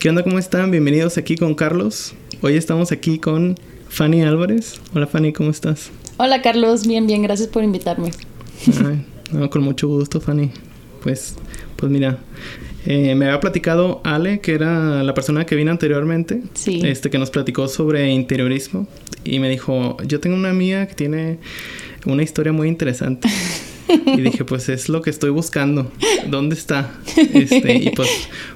¿Qué onda? ¿Cómo están? Bienvenidos aquí con Carlos. Hoy estamos aquí con Fanny Álvarez. Hola Fanny, ¿cómo estás? Hola Carlos, bien, bien, gracias por invitarme. Ay, no, con mucho gusto Fanny. Pues, pues mira, eh, me había platicado Ale, que era la persona que vino anteriormente, Sí. este que nos platicó sobre interiorismo y me dijo, yo tengo una amiga que tiene una historia muy interesante. Y dije, pues es lo que estoy buscando. ¿Dónde está? Este, y pues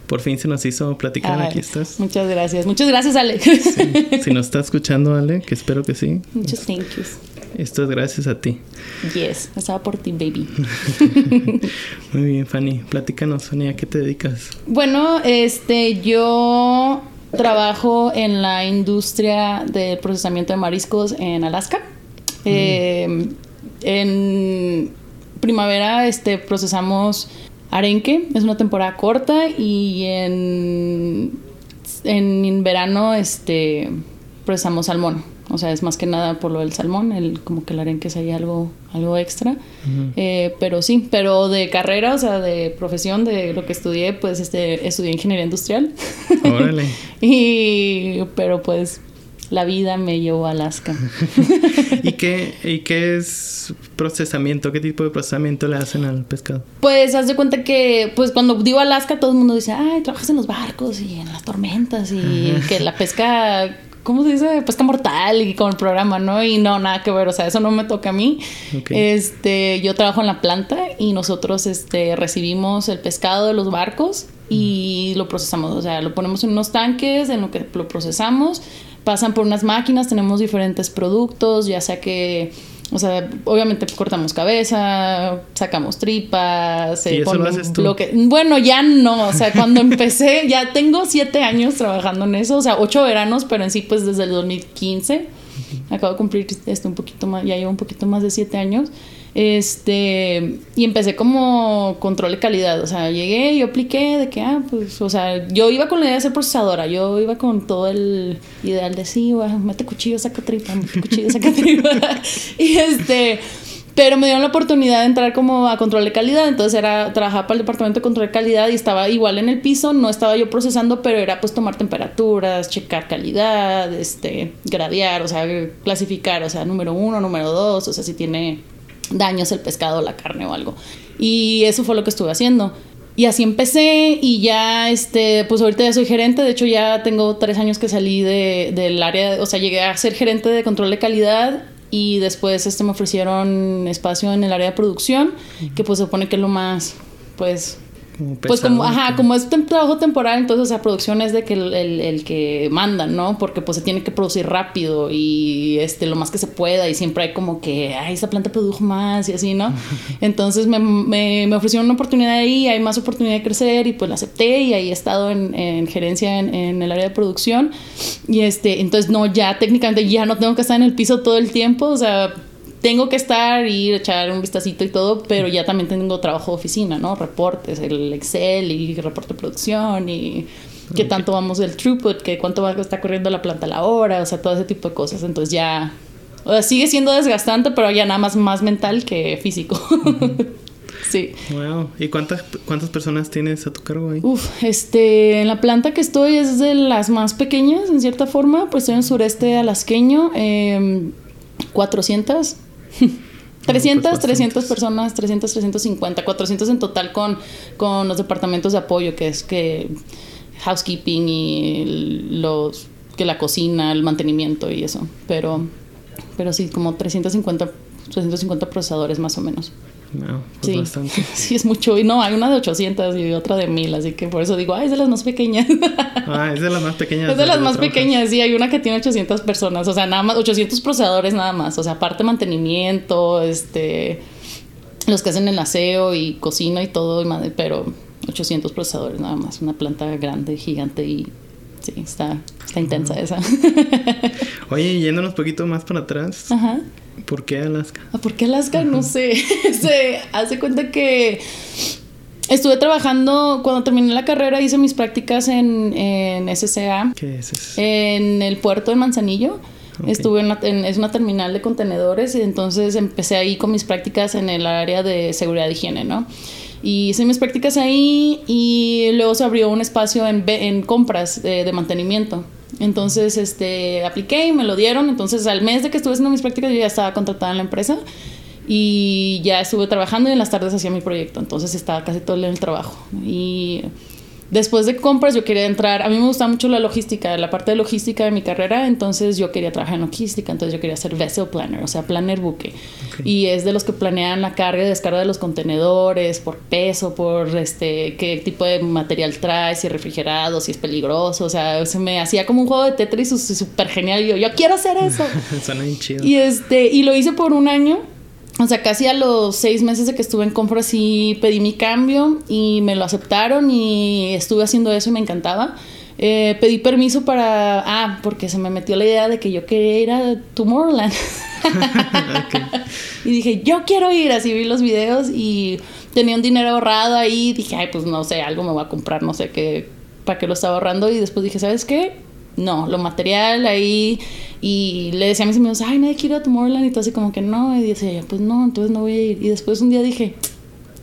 por fin se nos hizo platicar. Ay, Aquí estás. Muchas gracias, muchas gracias Ale. Si nos está escuchando Ale, que espero que sí. Muchos thank yous. Esto es gracias a ti. Yes, estaba por ti, baby. Muy bien, Fanny. Platícanos, Fanny, ¿a qué te dedicas? Bueno, este, yo trabajo en la industria del procesamiento de mariscos en Alaska. Eh, en primavera, este, procesamos arenque, es una temporada corta y en, en verano, este, procesamos salmón. O sea, es más que nada por lo del salmón, el, como que el arenque es ahí algo, algo extra. Eh, pero sí, pero de carrera, o sea, de profesión, de lo que estudié, pues este, estudié ingeniería industrial. Órale. y, pero pues la vida me llevó a Alaska. ¿Y qué, ¿Y qué es procesamiento? ¿Qué tipo de procesamiento le hacen al pescado? Pues haz de cuenta que, pues cuando digo Alaska, todo el mundo dice, ay, trabajas en los barcos y en las tormentas y que la pesca, ¿cómo se dice? Pesca mortal y con el programa, ¿no? Y no, nada que ver, o sea, eso no me toca a mí. Este, yo trabajo en la planta y nosotros, este, recibimos el pescado de los barcos y lo procesamos, o sea, lo ponemos en unos tanques en lo que lo procesamos, pasan por unas máquinas, tenemos diferentes productos, ya sea que o sea, obviamente cortamos cabeza, sacamos tripas, se ¿Y eso lo haces tú? bloque. Bueno, ya no. O sea, cuando empecé, ya tengo siete años trabajando en eso. O sea, ocho veranos, pero en sí, pues desde el 2015. Acabo de cumplir este un poquito más, ya llevo un poquito más de siete años. Este, y empecé como control de calidad. O sea, llegué, yo apliqué de que, ah, pues, o sea, yo iba con la idea de ser procesadora. Yo iba con todo el ideal de sí, güey, mete cuchillo, saca tripa, mete cuchillo, saca tripa. y este, pero me dieron la oportunidad de entrar como a control de calidad, entonces era trabajar para el departamento de control de calidad y estaba igual en el piso, no estaba yo procesando, pero era pues tomar temperaturas, checar calidad, este, gradear, o sea, clasificar, o sea, número uno, número dos, o sea, si tiene daños el pescado, la carne o algo. Y eso fue lo que estuve haciendo. Y así empecé y ya, este, pues ahorita ya soy gerente, de hecho ya tengo tres años que salí de, del área, o sea, llegué a ser gerente de control de calidad y después este, me ofrecieron espacio en el área de producción, que pues se supone que es lo más, pues, Como pues como, ajá, como es tem- trabajo temporal, entonces, o sea, producción es de que el, el- el que manda, ¿no? Porque pues se tiene que producir rápido y este, lo más que se pueda y siempre hay como que, ay, esa planta produjo más y así, ¿no? Entonces me, me, me ofrecieron una oportunidad ahí, hay más oportunidad de crecer y pues la acepté y ahí he estado en, en gerencia en, en el área de producción y este, entonces no, ya técnicamente ya no tengo que estar en el piso todo el tiempo, o sea, tengo que estar y echar un vistacito y todo, pero ya también tengo trabajo de oficina, ¿no? Reportes, el Excel y reporte de producción y qué tanto vamos del throughput, que cuánto va, está corriendo la planta a la hora, o sea, todo ese tipo de cosas. Entonces ya, o sea, sigue siendo desgastante, pero ya nada más más mental que físico. sí. Wow. ¿Y cuántas, cuántas personas tienes a tu cargo ahí? Uf, este, en la planta que estoy es de las más pequeñas, en cierta forma, pues estoy en el sureste alasqueño, eh, 400, 300, bastantes. 300 personas, 300, 350, 400 en total con, con los departamentos de apoyo, que es que housekeeping y los, que la cocina, el mantenimiento y eso, pero, pero sí, como 350, 350 procesadores más o menos. No, pues Sí. bastante. Sí, es mucho. Y no, hay una de 800 y otra de 1000, así que por eso digo, ay, es de las más pequeñas. Ah, es de las más pequeñas. es de las más trabajas. pequeñas, sí, hay una que tiene 800 personas, o sea, nada más, 800 procesadores nada más, o sea, aparte mantenimiento, este, los que hacen el aseo y cocina y todo, y madre, pero 800 procesadores nada más, una planta grande, gigante y sí, está, está intensa esa. Oye, yéndonos un poquito más para atrás, Ajá. ¿por qué Alaska? Ah, ¿Por qué Alaska? No sé. Se hace cuenta que estuve trabajando, cuando terminé la carrera, hice mis prácticas en, en SCA, ¿Qué es eso? en el puerto de Manzanillo. Estuve en, una- en- es una terminal de contenedores y entonces empecé ahí con mis prácticas en el área de seguridad y higiene, ¿no? Y hice mis prácticas ahí y luego se abrió un espacio en, compras de, mantenimiento. Entonces, este, apliqué y me lo dieron. Entonces, al mes de que estuve haciendo mis prácticas, yo ya estaba contratada en la empresa y ya estuve trabajando y en las tardes hacía mi proyecto. Entonces, estaba casi todo el en el trabajo. Y después de compras, yo quería entrar. A mí me gusta mucho la logística, la parte de logística de mi carrera. Entonces, yo quería trabajar en logística. Entonces, yo quería ser vessel planner, o sea, planner buque. Y es de los que planean la carga y descarga de los contenedores por peso, por este qué tipo de material trae, si es refrigerado, si es peligroso. O sea, se me hacía como un juego de Tetris súper genial. Y yo, yo quiero hacer eso. Suena bien chido. Y este, y lo hice por un año. O sea, casi a los seis meses de que estuve en compra sí pedí mi cambio y me lo aceptaron y estuve haciendo eso y me encantaba. Eh, pedí permiso para... Ah, porque se me metió la idea de que yo quería ir a Tomorrowland. Y dije, yo quiero ir. Así vi los videos y tenía un dinero ahorrado ahí. Dije, ay, pues no sé, algo me voy a comprar, no sé qué, para qué lo estaba ahorrando. Y después dije, ¿sabes qué? No, lo material ahí. Y le decía a mis amigos, ay, nadie quiere ir a Tomorrowland. Y todo así como que no. Y decía, pues no, entonces no voy a ir. Y después un día dije,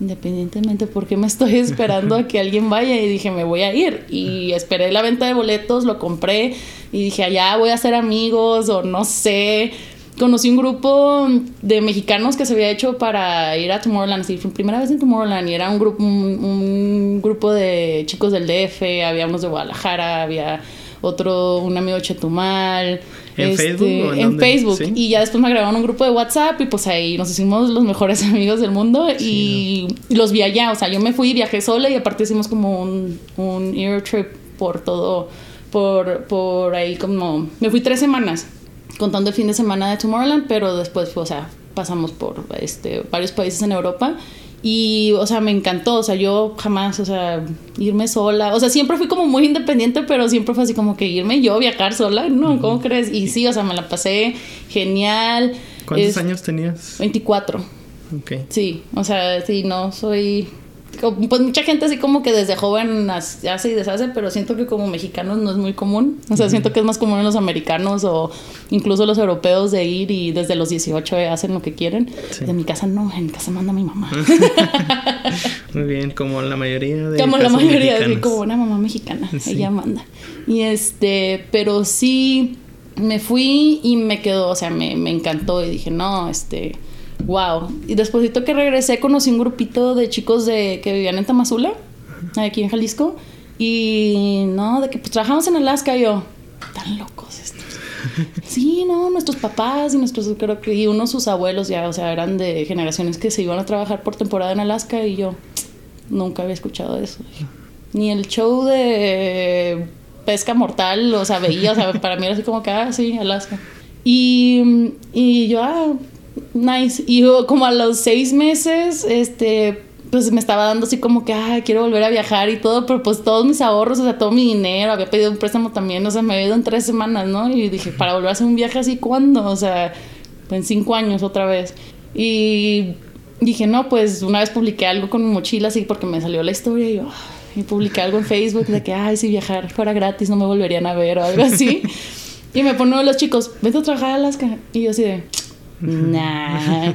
independientemente por qué me estoy esperando a que alguien vaya y dije me voy a ir y esperé la venta de boletos lo compré y dije allá voy a hacer amigos o no sé conocí un grupo de mexicanos que se había hecho para ir a Tomorrowland sí fue primera vez en Tomorrowland y era un grupo un, un grupo de chicos del DF habíamos de Guadalajara había otro un amigo Chetumal ¿En Facebook o en? Facebook Sí. y ya después me agregaron un grupo de WhatsApp y pues ahí nos hicimos los mejores amigos del mundo y, y los vi allá. O sea, yo me fui, viajé sola y aparte hicimos como un, un air trip por todo, por, por ahí como... Me fui tres semanas contando el fin de semana de Tomorrowland, pero después, o sea, pasamos por este, varios países en Europa. Y, o sea, me encantó, o sea, yo jamás, o sea, irme sola, o sea, siempre fui como muy independiente, pero siempre fue así como que irme yo, viajar sola, no, ¿cómo crees? Y sí, o sea, me la pasé genial. ¿Cuántos Es- años tenías? 24, Ok. sí, o sea, sí, no, soy... Pues mucha gente así como que desde joven hace y deshace, pero siento que como mexicanos no es muy común. O sea, siento que es más común en los americanos o incluso los europeos de ir y desde los 18 hacen lo que quieren. Sí. De mi casa no, en mi casa manda mi mamá. Muy bien, como la mayoría de como la mayoría, mexicanos. como una mamá mexicana, Sí. ella manda. Y este, pero sí, me fui y me quedó, o sea, me, me encantó y dije, no, este, wow. Y despuésito que regresé conocí un grupito de chicos de, que vivían en Tamazula, aquí en Jalisco, y no, de que pues trabajamos en Alaska y yo, tan locos estos. Sí, no, nuestros papás y nuestros, creo que, y unos sus abuelos ya, o sea, eran de generaciones que se iban a trabajar por temporada en Alaska y yo nunca había escuchado eso. Ni el show de pesca mortal, o sea, veía, o sea, para mí era así como que, ah, sí, Alaska. Y, y yo, ah, nice. Y yo, como a los seis meses, este, pues me estaba dando así como que, ah, quiero volver a viajar y todo, pero pues todos mis ahorros, o sea, todo mi dinero, había pedido un préstamo también, o sea, me había ido en tres semanas, ¿no? Y dije, para volver a hacer un viaje así, ¿cuándo? O sea, en cinco años otra vez. Y dije, no, pues una vez publiqué algo con mi mochila así porque me salió la historia y yo, ah, y publiqué algo en Facebook de que, ay, si viajar fuera gratis no me volverían a ver o algo así. y me ponen los chicos, vete a trabajar a Alaska. Y yo así de, nah.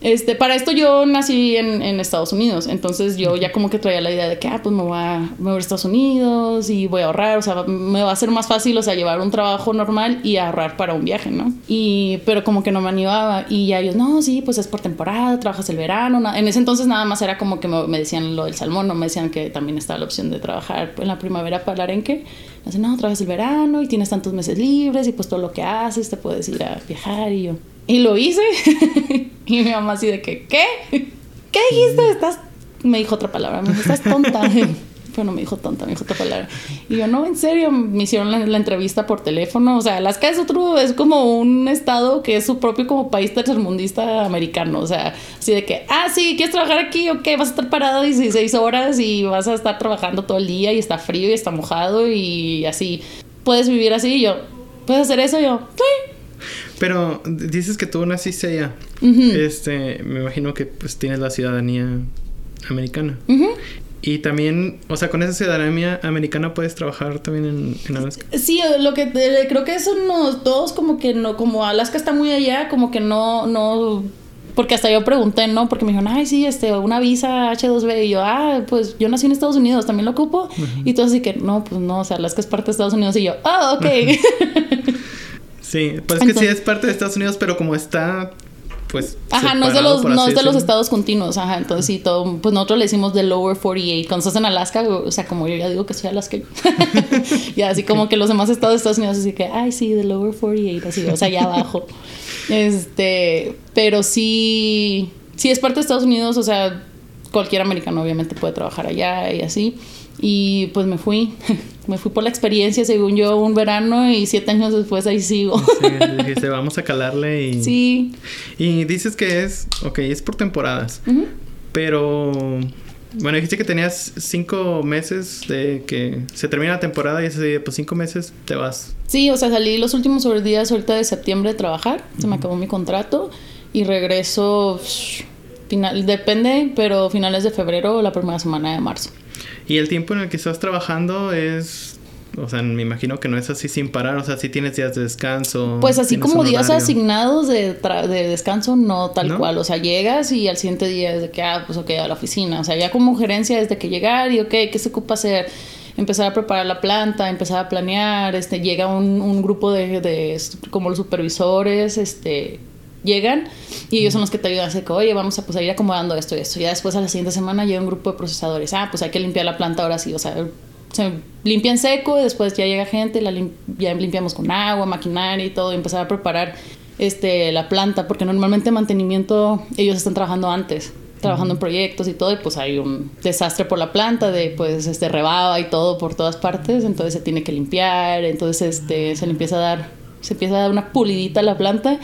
Este, para esto yo nací en, Estados Unidos, entonces yo ya como que traía la idea de que, ah, pues me voy, a, me a Estados Unidos y voy a ahorrar, o sea, me va a ser más fácil, o sea, llevar un trabajo normal y ahorrar para un viaje, ¿no? Y, pero como que no me animaba y ya ellos, no, sí, pues es por temporada, trabajas el verano, en ese entonces nada más era como que me, me decían lo del salmón, no me decían que también estaba la opción de trabajar en la primavera para el arenque, así, no, trabajas el verano y tienes tantos meses libres y pues todo lo que haces te puedes ir a viajar y yo, y lo hice. y mi mamá así de que, ¿qué? ¿Qué dijiste? Estás... Me dijo otra palabra, me dijo, estás tonta. Pero no me dijo tonta, me dijo otra palabra. Y yo, no, en serio, me hicieron la, entrevista por teléfono. O sea, Alaska es otro, es como un estado que es su propio como país tercermundista americano. O sea, así de que, ah, sí, ¿quieres trabajar aquí? Ok, vas a estar parado 16 horas y vas a estar trabajando todo el día y está frío y está mojado y así. ¿Puedes vivir así? Y yo, ¿puedes hacer eso? Y yo, sí. Pero dices que tú naciste allá. Este, me imagino que pues tienes la ciudadanía americana. Y también, o sea, con esa ciudadanía americana puedes trabajar también en, en Alaska. Sí, lo que eh, creo que eso no todos como que no como Alaska está muy allá, como que no no Porque hasta yo pregunté, ¿no? Porque me dijeron, ay, sí, este, una visa H2B. Y yo, ah, pues yo nací en Estados Unidos, ¿también lo ocupo? Y todo así que, no, pues no, o sea, Alaska es parte de Estados Unidos. Y yo, ah, ok. sí, pues es que sí es parte de Estados Unidos, pero como está pues ajá no es de los no es de los estados continuos ajá entonces sí todo pues nosotros le decimos the lower 48 cuando estás en Alaska o sea como yo ya digo que soy Alaska ya así como que los demás estados de Estados Unidos así que ay sí the lower 48 así o sea allá abajo. Este pero sí sí es parte de Estados Unidos o sea cualquier americano obviamente puede trabajar allá y así y pues me fui, me fui por la experiencia, según yo, un verano y siete años después ahí sigo. Sí, dijiste, vamos a calarle y... Sí. Y dices que es, ok, es por temporadas, pero... Bueno, dijiste que tenías cinco meses de que se termina la temporada y ese pues cinco meses te vas. Sí, o sea, salí los últimos sobre días ahorita de septiembre de trabajar, se me acabó mi contrato y regreso, final, depende, pero finales de febrero o la primera semana de marzo. Y el tiempo en el que estás trabajando es o sea, me imagino que no es así sin parar, o sea, si tienes días de descanso. Pues así como días asignados de, de, descanso, no tal cual, o sea, llegas y al siguiente día es de que, ah, pues ok, a la oficina, o sea, ya como gerencia es de que llegar y ok, ¿qué se ocupa hacer? Empezar a preparar la planta, empezar a planear, este, llega un, un grupo de, de, como los supervisores, este, llegan y ellos son los que te ayudan a hacer que, oye, vamos a, pues, ir acomodando esto y esto. Ya después a la siguiente semana llega un grupo de procesadores. Ah, pues hay que limpiar la planta ahora sí. O sea, se limpia en seco y después ya llega gente, la ya limpiamos con agua, maquinaria y todo y empezar a preparar este, la planta porque normalmente mantenimiento ellos están trabajando antes trabajando en proyectos y todo, y pues hay un desastre por la planta de pues este rebaba y todo por todas partes, entonces se tiene que limpiar, entonces este se le empieza a dar se empieza a dar una pulidita a la planta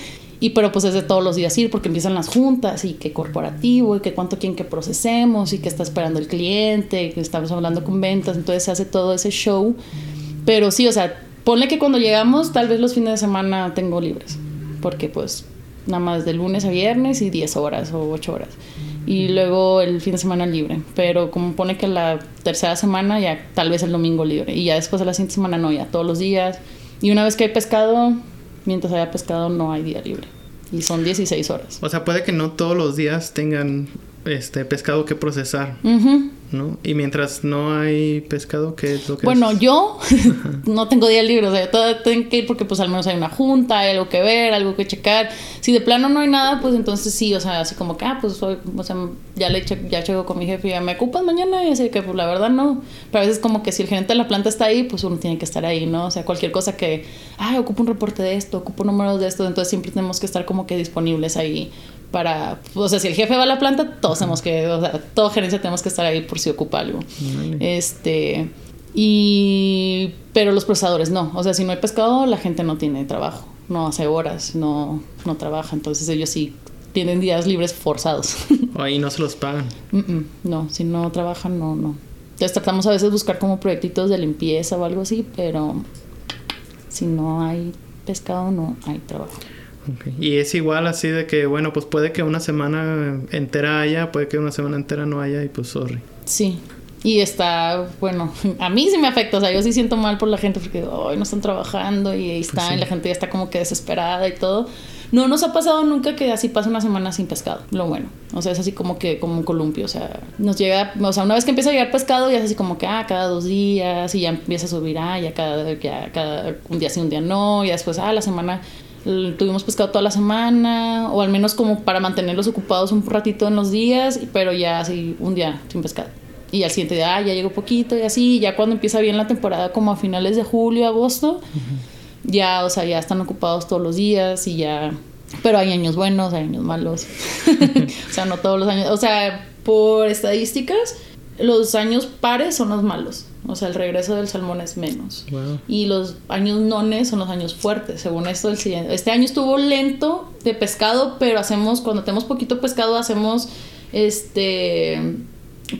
y pero pues es de todos los días ir porque empiezan las juntas y que corporativo y que cuánto quieren que procesemos y que está esperando el cliente y que estamos hablando con ventas, entonces se hace todo ese show. Pero sí, o sea, ponle que cuando llegamos tal vez los fines de semana tengo libres, porque pues nada más de lunes a viernes y 10 horas o 8 horas. Y luego el fin de semana libre. Pero como pone que la tercera semana ya tal vez el domingo libre. Y ya después de la siguiente semana no, ya todos los días. Y una vez que hay pescado, mientras haya pescado no hay día libre. Y son 16 horas. O sea, puede que no todos los días tengan este pescado que procesar, ¿no? Y mientras no hay pescado, ¿qué es lo que Bueno, yo no tengo día libre, o sea, yo tengo que ir porque pues al menos hay una junta, hay algo que ver, algo que checar. Si de plano no hay nada, pues entonces sí, o sea, así como que, ah, pues soy, o sea, ya le ya llego con mi jefe y ya me ocupas mañana y así que pues la verdad no. Pero a veces como que si el gerente de la planta está ahí, pues uno tiene que estar ahí, ¿no? O sea, cualquier cosa que, ah, ocupo un reporte de esto, ocupo números de esto, entonces siempre tenemos que estar como que disponibles ahí para, o sea, si el jefe va a la planta, todos tenemos que, o sea, toda gerencia tenemos que estar ahí por si ocupa algo. Este, y, pero los procesadores no, o sea, si no hay pescado, la gente no tiene trabajo, no hace horas, no, no trabaja, entonces ellos sí tienen días libres forzados. Ahí no se los pagan. no, si no trabajan, no, no. Entonces tratamos a veces buscar como proyectitos de limpieza o algo así, pero si no hay pescado, no hay trabajo. Y es igual así de que, bueno, pues puede que una semana entera haya, puede que una semana entera no haya y pues sorry. Sí. Y está, bueno, a mí sí me afecta, o sea, yo sí siento mal por la gente porque hoy no están trabajando y ahí pues está, y la gente ya está como que desesperada y todo. No nos ha pasado nunca que así pase una semana sin pescado, lo bueno. O sea, es así como que como un columpio, o sea, nos llega, o sea, una vez que empieza a llegar pescado ya es así como que, ah, cada dos días y ya empieza a subir, ah, ya cada, ya cada un día sí, un día no, y después, ah, la semana tuvimos pescado toda la semana, o al menos como para mantenerlos ocupados un ratito en los días, pero ya así un día sin pescado. Y al siguiente día, ah, ya llegó poquito y así, ya cuando empieza bien la temporada, como a finales de julio, agosto, ya, o sea, ya están ocupados todos los días y ya... Pero hay años buenos, hay años malos. o sea, no todos los años. O sea, por estadísticas, los años pares son los malos. O sea, el regreso del salmón es menos. Y los años nones son los años fuertes, según esto del siguiente. Este año estuvo lento de pescado, pero hacemos, cuando tenemos poquito pescado, hacemos este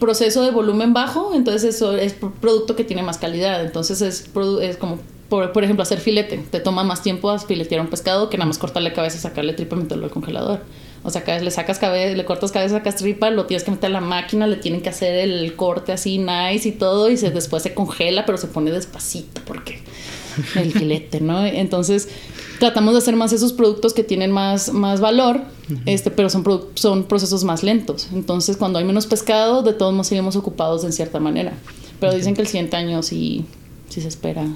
proceso de volumen bajo, entonces eso es producto que tiene más calidad. Entonces es, es como, por, por, ejemplo, hacer filete. Te toma más tiempo a filetear un pescado que nada más cortarle cabeza y sacarle triple meterlo al congelador. O sea, le sacas cabeza, le cortas cabeza, sacas tripa, lo tienes que meter a la máquina, le tienen que hacer el corte así nice y todo, y se, después se congela, pero se pone despacito porque el filete, ¿no? Entonces, tratamos de hacer más esos productos que tienen más, más valor, este, pero son, son procesos más lentos. Entonces, cuando hay menos pescado, de todos modos seguimos ocupados en cierta manera. Pero dicen que el siguiente año sí, sí se espera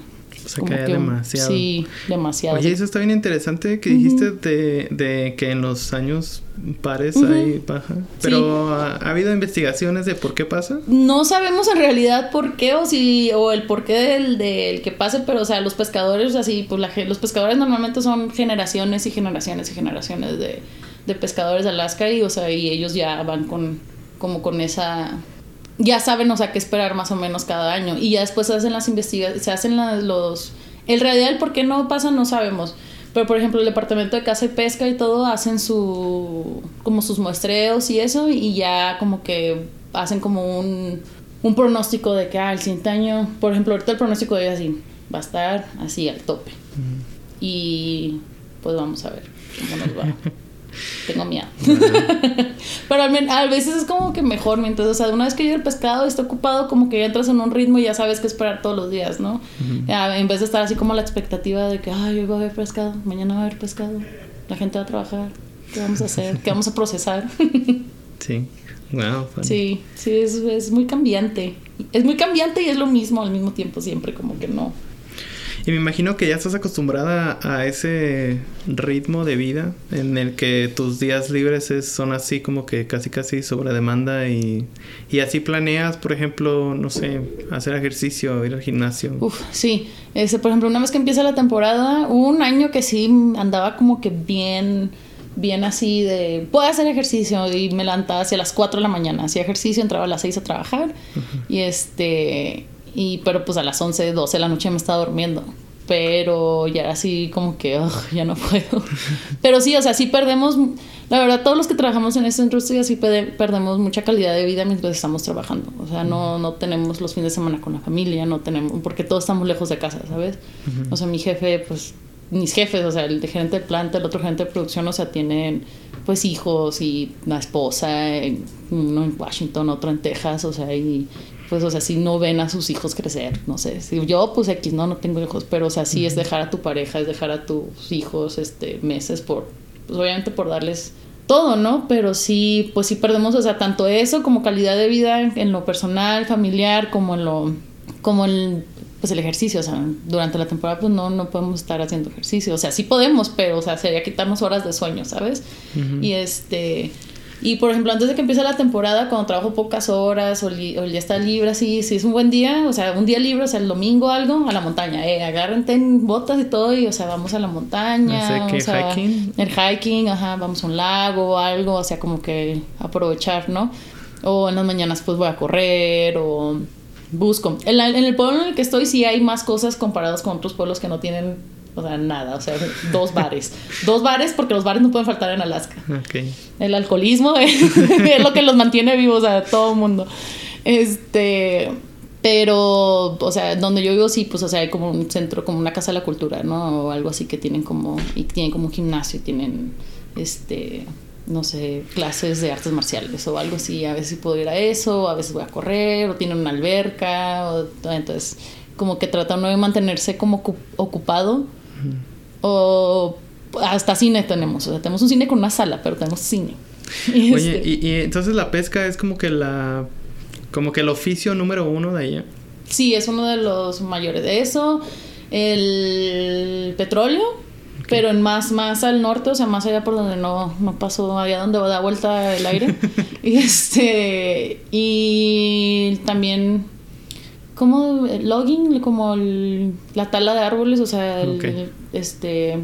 se cae demasiado. Sí, demasiado. Oye, eso está bien interesante que dijiste de, de, que en los años pares hay baja. Pero ¿ha, habido investigaciones de por qué pasa? No sabemos en realidad por qué o si o el por qué del, del que pase, pero o sea, los pescadores así, pues la, los pescadores normalmente son generaciones y generaciones y generaciones de, de pescadores de Alaska y o sea, y ellos ya van con como con esa ya saben, o sea, qué esperar más o menos cada año. Y ya después se hacen las investigaciones, se hacen los... El realidad, el por qué no pasa, no sabemos. Pero, por ejemplo, el departamento de caza y pesca y todo hacen su... como sus muestreos y eso, y ya como que hacen como un, un pronóstico de que, ah, el siguiente año, por ejemplo, ahorita el pronóstico de así, va a estar así al tope. Y pues vamos a ver cómo nos va. tengo miedo. Pero a veces es como que mejor, mientras, o sea, una vez que llega el pescado está ocupado, como que ya entras en un ritmo y ya sabes qué esperar todos los días, ¿no? en vez de estar así como la expectativa de que, ay, hoy va a haber pescado, mañana va a haber pescado, la gente va a trabajar, ¿qué vamos a hacer? ¿Qué vamos a procesar? sí. Wow, sí, sí, es, es muy cambiante. Es muy cambiante y es lo mismo al mismo tiempo siempre, como que no y me imagino que ya estás acostumbrada a ese ritmo de vida en el que tus días libres son así como que casi casi sobre demanda y, y así planeas, por ejemplo, no sé, hacer ejercicio, ir al gimnasio. Uf, sí. Ese, por ejemplo, una vez que empieza la temporada, hubo un año que sí andaba como que bien bien así de, puedo hacer ejercicio y me levantaba hacia las 4 de la mañana, hacía ejercicio, entraba a las 6 a trabajar y este, y, pero pues a las 11, 12 de la noche me estaba durmiendo. Pero ya era así como que, ya no puedo. pero sí, o sea, sí perdemos, la verdad, todos los que trabajamos en esta industria sí perdemos mucha calidad de vida mientras estamos trabajando. O sea, no, no tenemos los fines de semana con la familia, no tenemos, porque todos estamos lejos de casa, ¿sabes? O sea, mi jefe, pues, mis jefes, o sea, el gerente de planta, el otro gerente de producción, o sea, tienen pues hijos y una esposa, uno en Washington, otro en Texas, o sea, y pues, o sea, si no ven a sus hijos crecer, no sé, si yo, pues aquí no, no tengo hijos, pero, o sea, sí es dejar a tu pareja, es dejar a tus hijos, este, meses por, pues obviamente por darles todo, ¿no? Pero sí, pues sí perdemos, o sea, tanto eso como calidad de vida en lo personal, familiar, como en lo, como en, pues el ejercicio, o sea, durante la temporada pues no, no podemos estar haciendo ejercicio, o sea, sí podemos, pero, o sea, sería quitarnos horas de sueño, ¿sabes? Y este, y por ejemplo, antes de que empiece la temporada, cuando trabajo pocas horas o, el día está libre, así, si es un buen día, o sea, un día libre, o sea, el domingo algo, a la montaña, eh, agárrense en botas y todo y, o sea, vamos a la montaña. No sé, hiking? El hiking, ajá, vamos a un lago o algo, o sea, como que aprovechar, ¿no? O en las mañanas pues voy a correr o busco. En, en el pueblo en el que estoy sí hay más cosas comparadas con otros pueblos que no tienen o sea, nada, o sea, dos bares. dos bares porque los bares no pueden faltar en Alaska. El alcoholismo es, lo que los mantiene vivos a todo el mundo. Este, pero, o sea, donde yo vivo sí, pues, o sea, hay como un centro, como una casa de la cultura, ¿no? O algo así que tienen como, y tienen como un gimnasio, tienen, este, no sé, clases de artes marciales o algo así. A veces puedo ir a eso, a veces voy a correr, o tienen una alberca, o, entonces como que tratan de mantenerse como ocupado o hasta cine tenemos. O sea, tenemos un cine con una sala, pero tenemos cine. Oye, este y, entonces la pesca es como que la. como que el oficio número uno de ella. Sí, es uno de los mayores de eso. El petróleo, pero en más, más al norte, o sea, más allá por donde no, no pasó, allá donde da vuelta el aire. y este. Y también como logging, como la tala de árboles, o sea, este,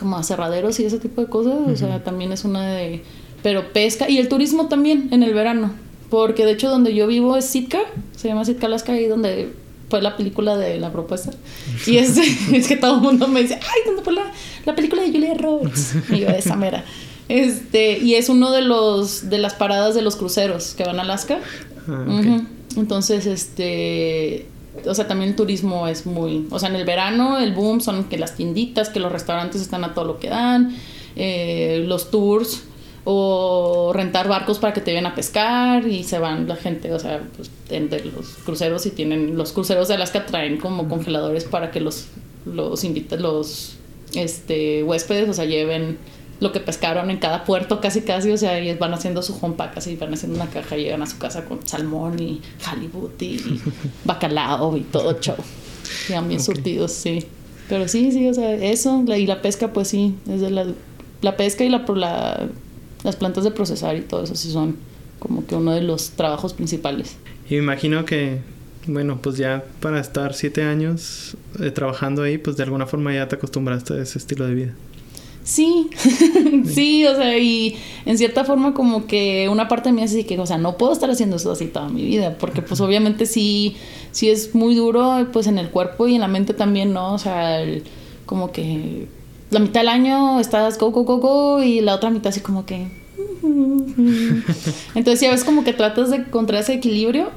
como aserraderos y ese tipo de cosas, o sea, también es una de, pero pesca y el turismo también en el verano, porque de hecho donde yo vivo es Sitka, se llama Sitka Alaska, ahí donde fue la película de la propuesta. Y es, es que todo el mundo me dice, ay, ¿dónde fue la, película de Julia Roberts? Y yo, esa mera. Este, y es uno de los de las paradas de los cruceros que van a Alaska. Ah, entonces, este, o sea, también el turismo es muy, o sea, en el verano el boom son que las tienditas, que los restaurantes están a todo lo que dan, eh, los tours, o rentar barcos para que te vayan a pescar y se van la gente, o sea, pues, de los cruceros y tienen los cruceros de Alaska traen como congeladores para que los los invita, los este huéspedes, o sea, lleven lo que pescaron en cada puerto casi casi, o sea, y van haciendo su home pack así, van haciendo una caja y llegan a su casa con salmón y halibut y bacalao y todo show. Llegan bien Ok. surtidos, sí. Pero sí, sí, o sea, eso, la- y la pesca, pues sí, es de la, la pesca y la, la, las plantas de procesar y todo eso sí son como que uno de los trabajos principales. Y me imagino que, bueno, pues ya para estar siete años eh, trabajando ahí, pues de alguna forma ya te acostumbraste a ese estilo de vida. Sí, sí, o sea, y en cierta forma como que una parte de mí así que, o sea, no puedo estar haciendo eso así toda mi vida, porque pues obviamente sí, sí es muy duro pues en el cuerpo y en la mente también, ¿no? O sea, el- como que la mitad del año estás go, go, go, go y la otra mitad así como que... Entonces ya ves como que tratas de encontrar ese equilibrio,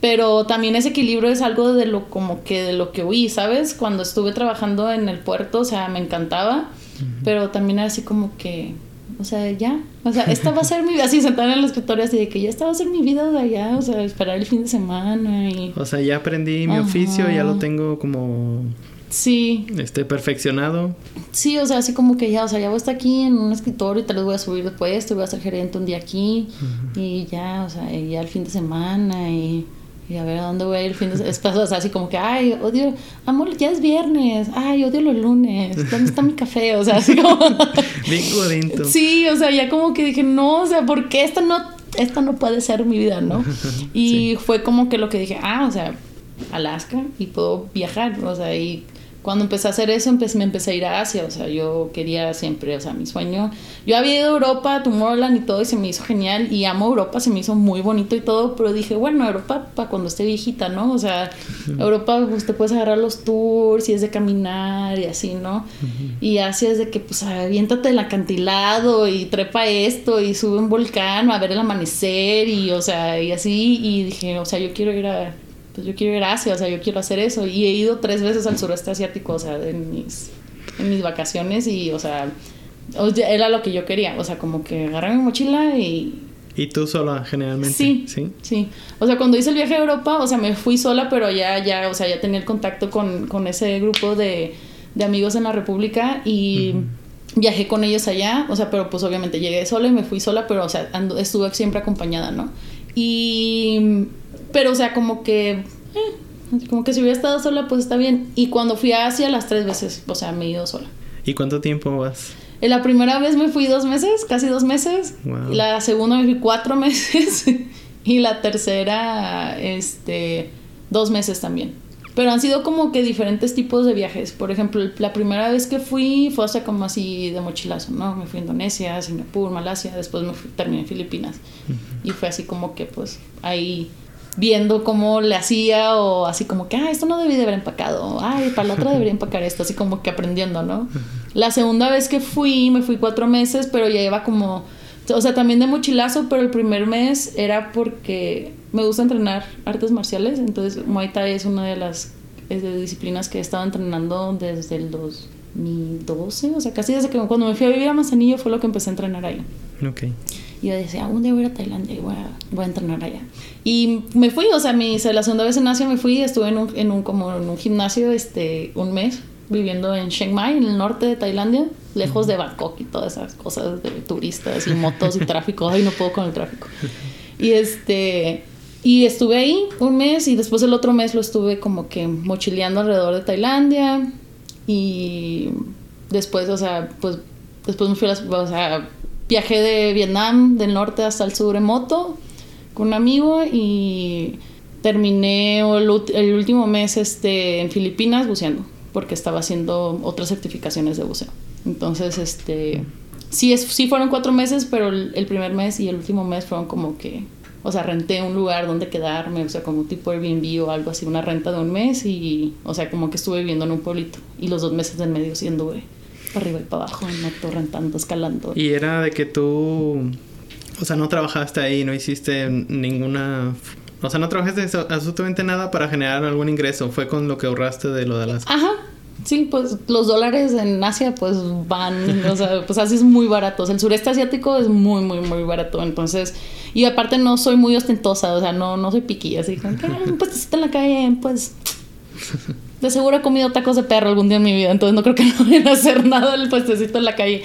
pero también ese equilibrio es algo de lo como que de lo que huí, ¿sabes? Cuando estuve trabajando en el puerto, o sea, me encantaba, pero también era así como que, o sea, ya, o sea, esta va a ser mi vida, así sentada en el escritorio así de que ya esta va a ser mi vida de allá, o sea, esperar el fin de semana y O sea, ya aprendí mi Ajá. oficio, ya lo tengo como sí, este perfeccionado. sí, o sea, así como que ya, o sea, ya voy a estar aquí en un escritorio y tal vez voy a subir de puesto, y voy a ser gerente un día aquí y ya, o sea, y ya el fin de semana y y a ver a dónde voy a ir el fin de semana. O sea, así como que, ay, odio, amor, ya es viernes. Ay, odio los lunes. ¿Dónde está mi café? O sea, así como. Bien godento. Sí, o sea, ya como que dije, no, o sea, ¿por qué esta no, esta no puede ser mi vida, no? Y fue como que lo que dije, ah, o sea, Alaska y puedo viajar, o sea, y cuando empecé a hacer eso, empecé, me empecé a ir a Asia, o sea, yo quería siempre, o sea, mi sueño, yo había ido a Europa, a Tomorrowland y todo, y se me hizo genial, y amo Europa, se me hizo muy bonito y todo, pero dije, bueno, Europa para cuando esté viejita, ¿no? O sea, Europa, pues te puedes agarrar los tours y es de caminar y así, ¿no? Y Asia es de que, pues, aviéntate del acantilado y trepa esto y sube un volcán a ver el amanecer y, o sea, y así, y dije, o sea, yo quiero ir a pues yo quiero ir a Asia, o sea, yo quiero hacer eso. Y he ido tres veces al sureste asiático, o sea, en mis, en mis vacaciones y, o sea, era lo que yo quería, o sea, como que agarrar mi mochila y... ¿Y tú sola generalmente? Sí, ¿Sí? sí. O sea, cuando hice el viaje a Europa, o sea, me fui sola, pero ya, ya, o sea, ya tenía el contacto con, con ese grupo de, de amigos en la República y... Viajé con ellos allá, o sea, pero pues obviamente llegué sola y me fui sola, pero o sea, ando- estuve siempre acompañada, ¿no? Y pero, o sea, como que. eh, como que si hubiera estado sola, pues está bien. Y cuando fui a Asia, las tres veces, o sea, me he ido sola. ¿Y cuánto tiempo vas? En la primera vez me fui dos meses, casi dos meses. Wow. La segunda me fui cuatro meses. y la tercera, este, dos meses también. Pero han sido como que diferentes tipos de viajes. Por ejemplo, la primera vez que fui fue hace como así de mochilazo, ¿no? Me fui a Indonesia, Singapur, Malasia, después me fui, terminé en Filipinas. Y fue así como que, pues, ahí viendo cómo le hacía o así como que, ah, esto no debí de haber empacado, ay, para la otra debería empacar esto, así como que aprendiendo, ¿no? La segunda vez que fui, me fui cuatro meses, pero ya iba como, o sea, también de mochilazo, pero el primer mes era porque me gusta entrenar artes marciales, entonces Muay Thai es una de las eh, de disciplinas que he estado entrenando desde el 2012, o sea, casi desde que cuando me fui a vivir a Manzanillo fue lo que empecé a entrenar ahí. Ok. Y yo decía, un día voy a ir a Tailandia y voy a, voy a entrenar allá. Y me fui, o sea, mi, la segunda vez en Asia me fui, estuve en un, en un, como en un gimnasio este, un mes, viviendo en Chiang Mai, en el norte de Tailandia, lejos de Bangkok y todas esas cosas de turistas y motos y tráfico. Ay, no puedo con el tráfico. Y este... Y estuve ahí un mes y después el otro mes lo estuve como que mochileando alrededor de Tailandia. Y después, o sea, pues después me fui a las, o sea, viajé de Vietnam, del norte hasta el sur en moto con un amigo y terminé el, último mes este, en Filipinas buceando porque estaba haciendo otras certificaciones de buceo. Entonces, este, sí, es, sí fueron cuatro meses, pero el, primer mes y el último mes fueron como que, o sea, renté un lugar donde quedarme, o sea, como un tipo Airbnb o algo así, una renta de un mes y, o sea, como que estuve viviendo en un pueblito y los dos meses del medio para arriba y para abajo en rentando, escalando. Y era de que tú, o sea, no trabajaste ahí, no hiciste ninguna, o sea, no trabajaste absolutamente nada para generar algún ingreso, fue con lo que ahorraste de lo de las... Ajá, Sí, pues los dólares en Asia pues van, o sea, pues así es muy barato. el sureste asiático es muy, muy, muy barato. Entonces, y aparte no soy muy ostentosa, o sea, no, no soy piquilla, así que, pues en la calle, pues de seguro he comido tacos de perro algún día en mi vida, entonces no creo que no vayan a hacer nada el puestecito en la calle.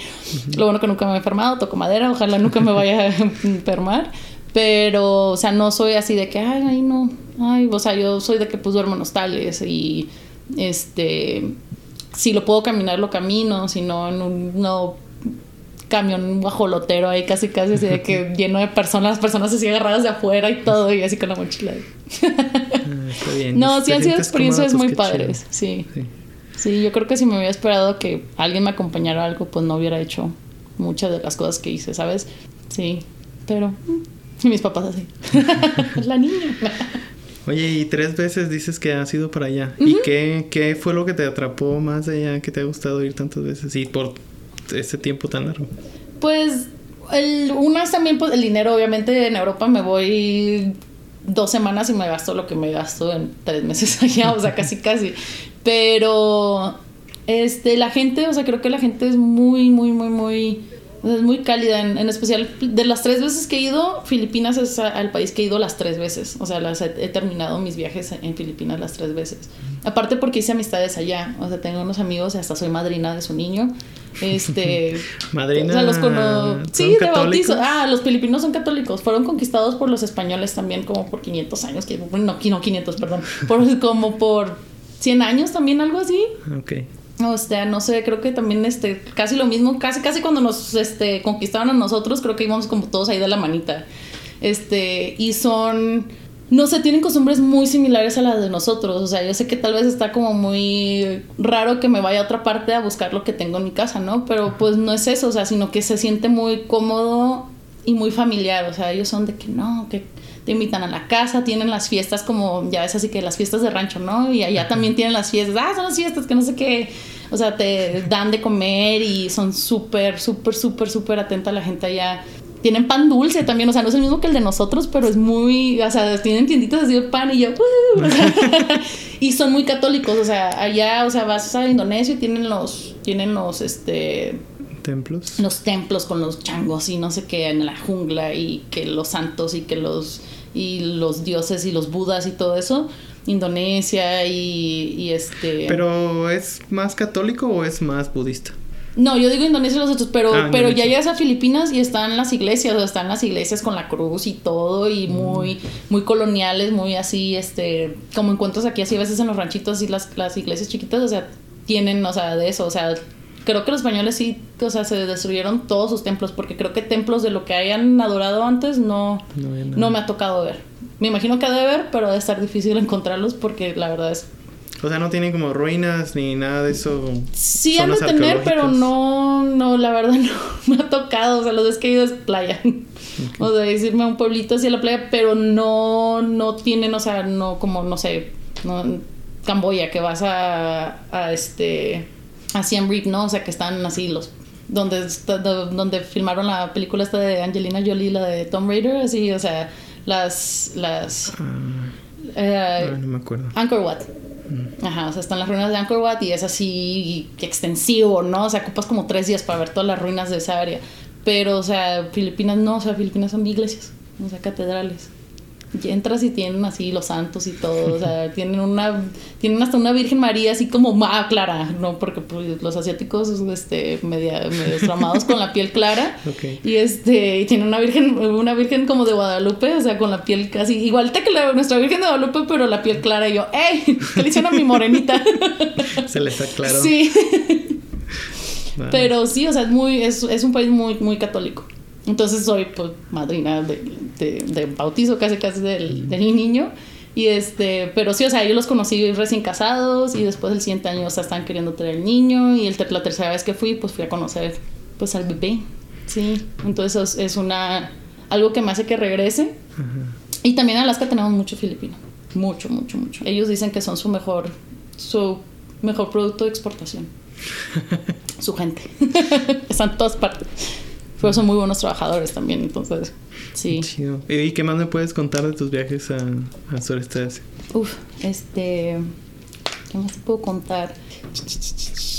Lo bueno que nunca me he enfermado, toco madera, ojalá nunca me vaya a enfermar. Pero, o sea, no soy así de que, ay, ay, no, ay, o sea, yo soy de que pues duermo en hostales y, este, si lo puedo caminar, lo camino, si no, un no, camión, guajolotero ahí casi casi así de que lleno de personas, las personas así agarradas de afuera y todo, y así con la mochila. Ah, bien. No, sí han sido experiencias muy padres, sí. sí. yo creo que si me hubiera esperado que alguien me acompañara a algo, pues no hubiera hecho muchas de las cosas que hice, ¿sabes? Sí, pero mm, mis papás así. la niña. Oye, y tres veces dices que has ido para allá. ¿Y qué, qué fue lo que te atrapó más allá, que te ha gustado ir tantas veces y por ese tiempo tan largo? Pues, el, unas también, pues el dinero, obviamente en Europa me voy dos semanas y me gasto lo que me gasto en tres meses allá, o sea, casi casi. Pero, este, la gente, o sea, creo que la gente es muy, muy, muy, muy es muy cálida, en, especial de las tres veces que he ido, Filipinas es al país que he ido las tres veces. O sea, las he, terminado mis viajes en Filipinas las tres veces. Aparte porque hice amistades allá. O sea, tengo unos amigos y hasta soy madrina de su niño. Este. madrina. O sea, los. Sí, de bautizo. Ah, los filipinos son católicos. Fueron conquistados por los españoles también, como por 500 años. No, no 500, perdón. Por, como por 100 años también, algo así. Ok. O sea, no sé, creo que también este, casi lo mismo, casi, casi cuando nos este, conquistaron a nosotros, creo que íbamos como todos ahí de la manita. Este, y son, no sé, tienen costumbres muy similares a las de nosotros. O sea, yo sé que tal vez está como muy raro que me vaya a otra parte a buscar lo que tengo en mi casa, ¿no? Pero pues no es eso, o sea, sino que se siente muy cómodo y muy familiar. O sea, ellos son de que no, que te invitan a la casa, tienen las fiestas como, ya es así que las fiestas de rancho, ¿no? Y allá también tienen las fiestas, ah, son las fiestas que no sé qué, o sea, te dan de comer y son súper, súper, súper, súper atenta a la gente allá. Tienen pan dulce también, o sea, no es el mismo que el de nosotros, pero es muy, o sea, tienen tienditas así de pan y yo, y son muy católicos, o sea, allá, o sea, vas a Indonesia y tienen los, tienen los, este, templos. Los templos con los changos y no sé qué en la jungla y que los santos y que los y los dioses y los budas y todo eso. Indonesia y, y este. Pero es más católico o es más budista? No, yo digo Indonesia y los otros, pero, ah, pero ya llegas a Filipinas y están las iglesias, o sea, están las iglesias con la cruz y todo, y mm. muy, muy coloniales, muy así, este, como encuentras aquí así a veces en los ranchitos, así las, las iglesias chiquitas, o sea, tienen, o sea, de eso, o sea, creo que los españoles sí, o sea, se destruyeron todos sus templos, porque creo que templos de lo que hayan adorado antes no, no, me ha tocado ver. Me imagino que ha de haber, pero debe estar difícil encontrarlos porque la verdad es... O sea, no tienen como ruinas ni nada de eso. Sí han de tener, pero no, no, la verdad no me ha tocado. O sea, los que he ido es playa. O sea, irme a un pueblito hacia la playa, pero no, no tienen, o sea, no como, no sé, no, Camboya, que vas a, a este a Siem Reap, ¿no? O sea, que están así los donde donde filmaron la película esta de Angelina Jolie, la de Tom Raider, así, o sea, las las ah, eh, no, me acuerdo. Angkor Wat. Ajá, o sea, están las ruinas de Angkor Wat y es así extensivo, ¿no? O sea, ocupas como tres días para ver todas las ruinas de esa área. Pero, o sea, Filipinas no, o sea, Filipinas son iglesias, o sea, catedrales entras y tienen así los santos y todo, o sea, tienen una, tienen hasta una Virgen María así como más clara, ¿no? Porque pues, los asiáticos, este, media, medio tramados con la piel clara, y este, y tienen una Virgen, una Virgen como de Guadalupe, o sea, con la piel casi, igual que la, nuestra Virgen de Guadalupe, pero la piel clara, y yo, ¡ey! ¿Qué le hicieron a mi morenita? Se les aclaró. Sí. Pero sí, o sea, es muy, es, es un país muy, muy católico. Entonces soy pues madrina de, de, bautizo casi casi del, del, niño. Y este, pero sí, o sea, yo los conocí recién casados y después del siguiente año, o sea, estaban queriendo tener el niño y el, la tercera vez que fui, pues fui a conocer pues al bebé. Sí, entonces es una, algo que me hace que regrese. Y también en Alaska tenemos mucho filipino, mucho, mucho, mucho. Ellos dicen que son su mejor, su mejor producto de exportación. su gente. Están en todas partes. Pero son muy buenos trabajadores también, entonces, sí. ¿Y qué más me puedes contar de tus viajes a, a Sureste Asia? Uf, este... ¿Qué más te puedo contar?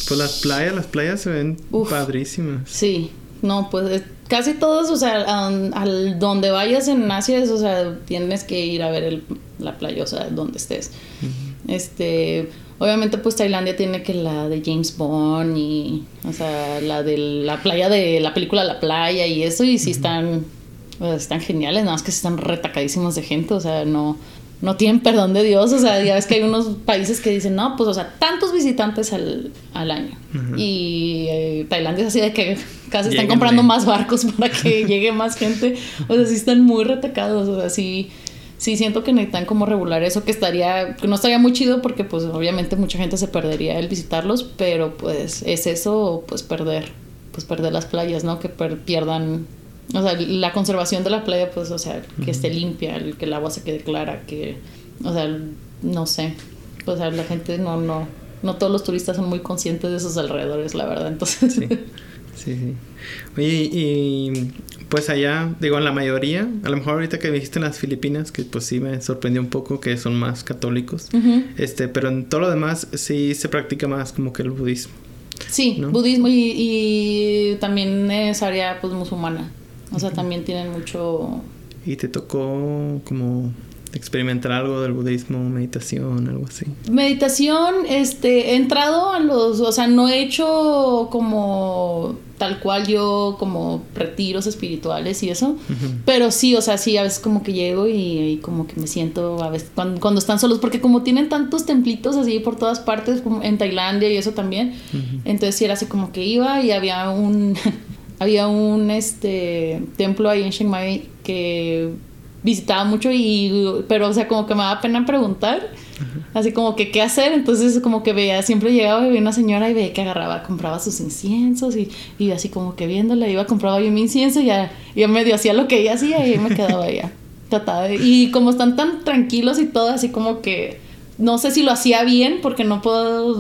Pues las playas, las playas se ven Uf. padrísimas. Sí, no, pues eh, casi todos, o sea, al, al donde vayas en Asia, es, o sea, tienes que ir a ver el- la playa, o sea, donde estés. Este, obviamente, pues Tailandia tiene que la de James Bond y, o sea, la de la playa de la película La Playa y eso, y sí están, o sea, están geniales, nada más que están retacadísimos de gente, o sea, no. No tienen perdón de Dios, o sea, ya ves que hay unos países que dicen, no, pues, o sea, tantos visitantes al, al año. Y eh, Tailandia es así de que casi están Lléguenle. comprando más barcos para que llegue más gente. O sea, sí están muy retacados. O sea, sí, sí siento que necesitan como regular eso, que estaría, que no estaría muy chido porque pues obviamente mucha gente se perdería el visitarlos, pero pues es eso, pues perder, pues perder las playas, ¿no? Que per- pierdan, o sea, la conservación de la playa, pues, o sea, que esté limpia, el- que el agua se quede clara, que, o sea, no sé, o sea, la gente no, no, no todos los turistas son muy conscientes de sus alrededores, la verdad, entonces... Sí. Sí, sí. Oye, y pues allá, digo, en la mayoría, a lo mejor ahorita que dijiste en las Filipinas, que pues sí me sorprendió un poco que son más católicos, este, pero en todo lo demás sí se practica más como que el budismo. Sí, ¿no? budismo y, y también es área pues musulmana. O sea, también tienen mucho... ¿Y te tocó como experimentar algo del budismo, meditación, algo así? Meditación, este, he entrado a los, o sea, no he hecho como tal cual yo, como retiros espirituales y eso, pero sí, o sea, sí, a veces como que llego y, y como que me siento, a veces cuando, cuando están solos, porque como tienen tantos templitos así por todas partes, como en Tailandia y eso también, entonces sí era así como que iba y había un, había un, este, templo ahí en Chiang Mai que visitaba mucho y, pero, o sea, como que me daba pena preguntar, así como que qué hacer, entonces como que veía, siempre llegaba y veía una señora y veía que agarraba, compraba sus inciensos y, y así como que viéndola, iba, compraba yo mi incienso y ya, ya medio hacía lo que ella hacía y ahí me quedaba ya, trataba de- y como están tan tranquilos y todo, así como que, no sé si lo hacía bien porque no puedo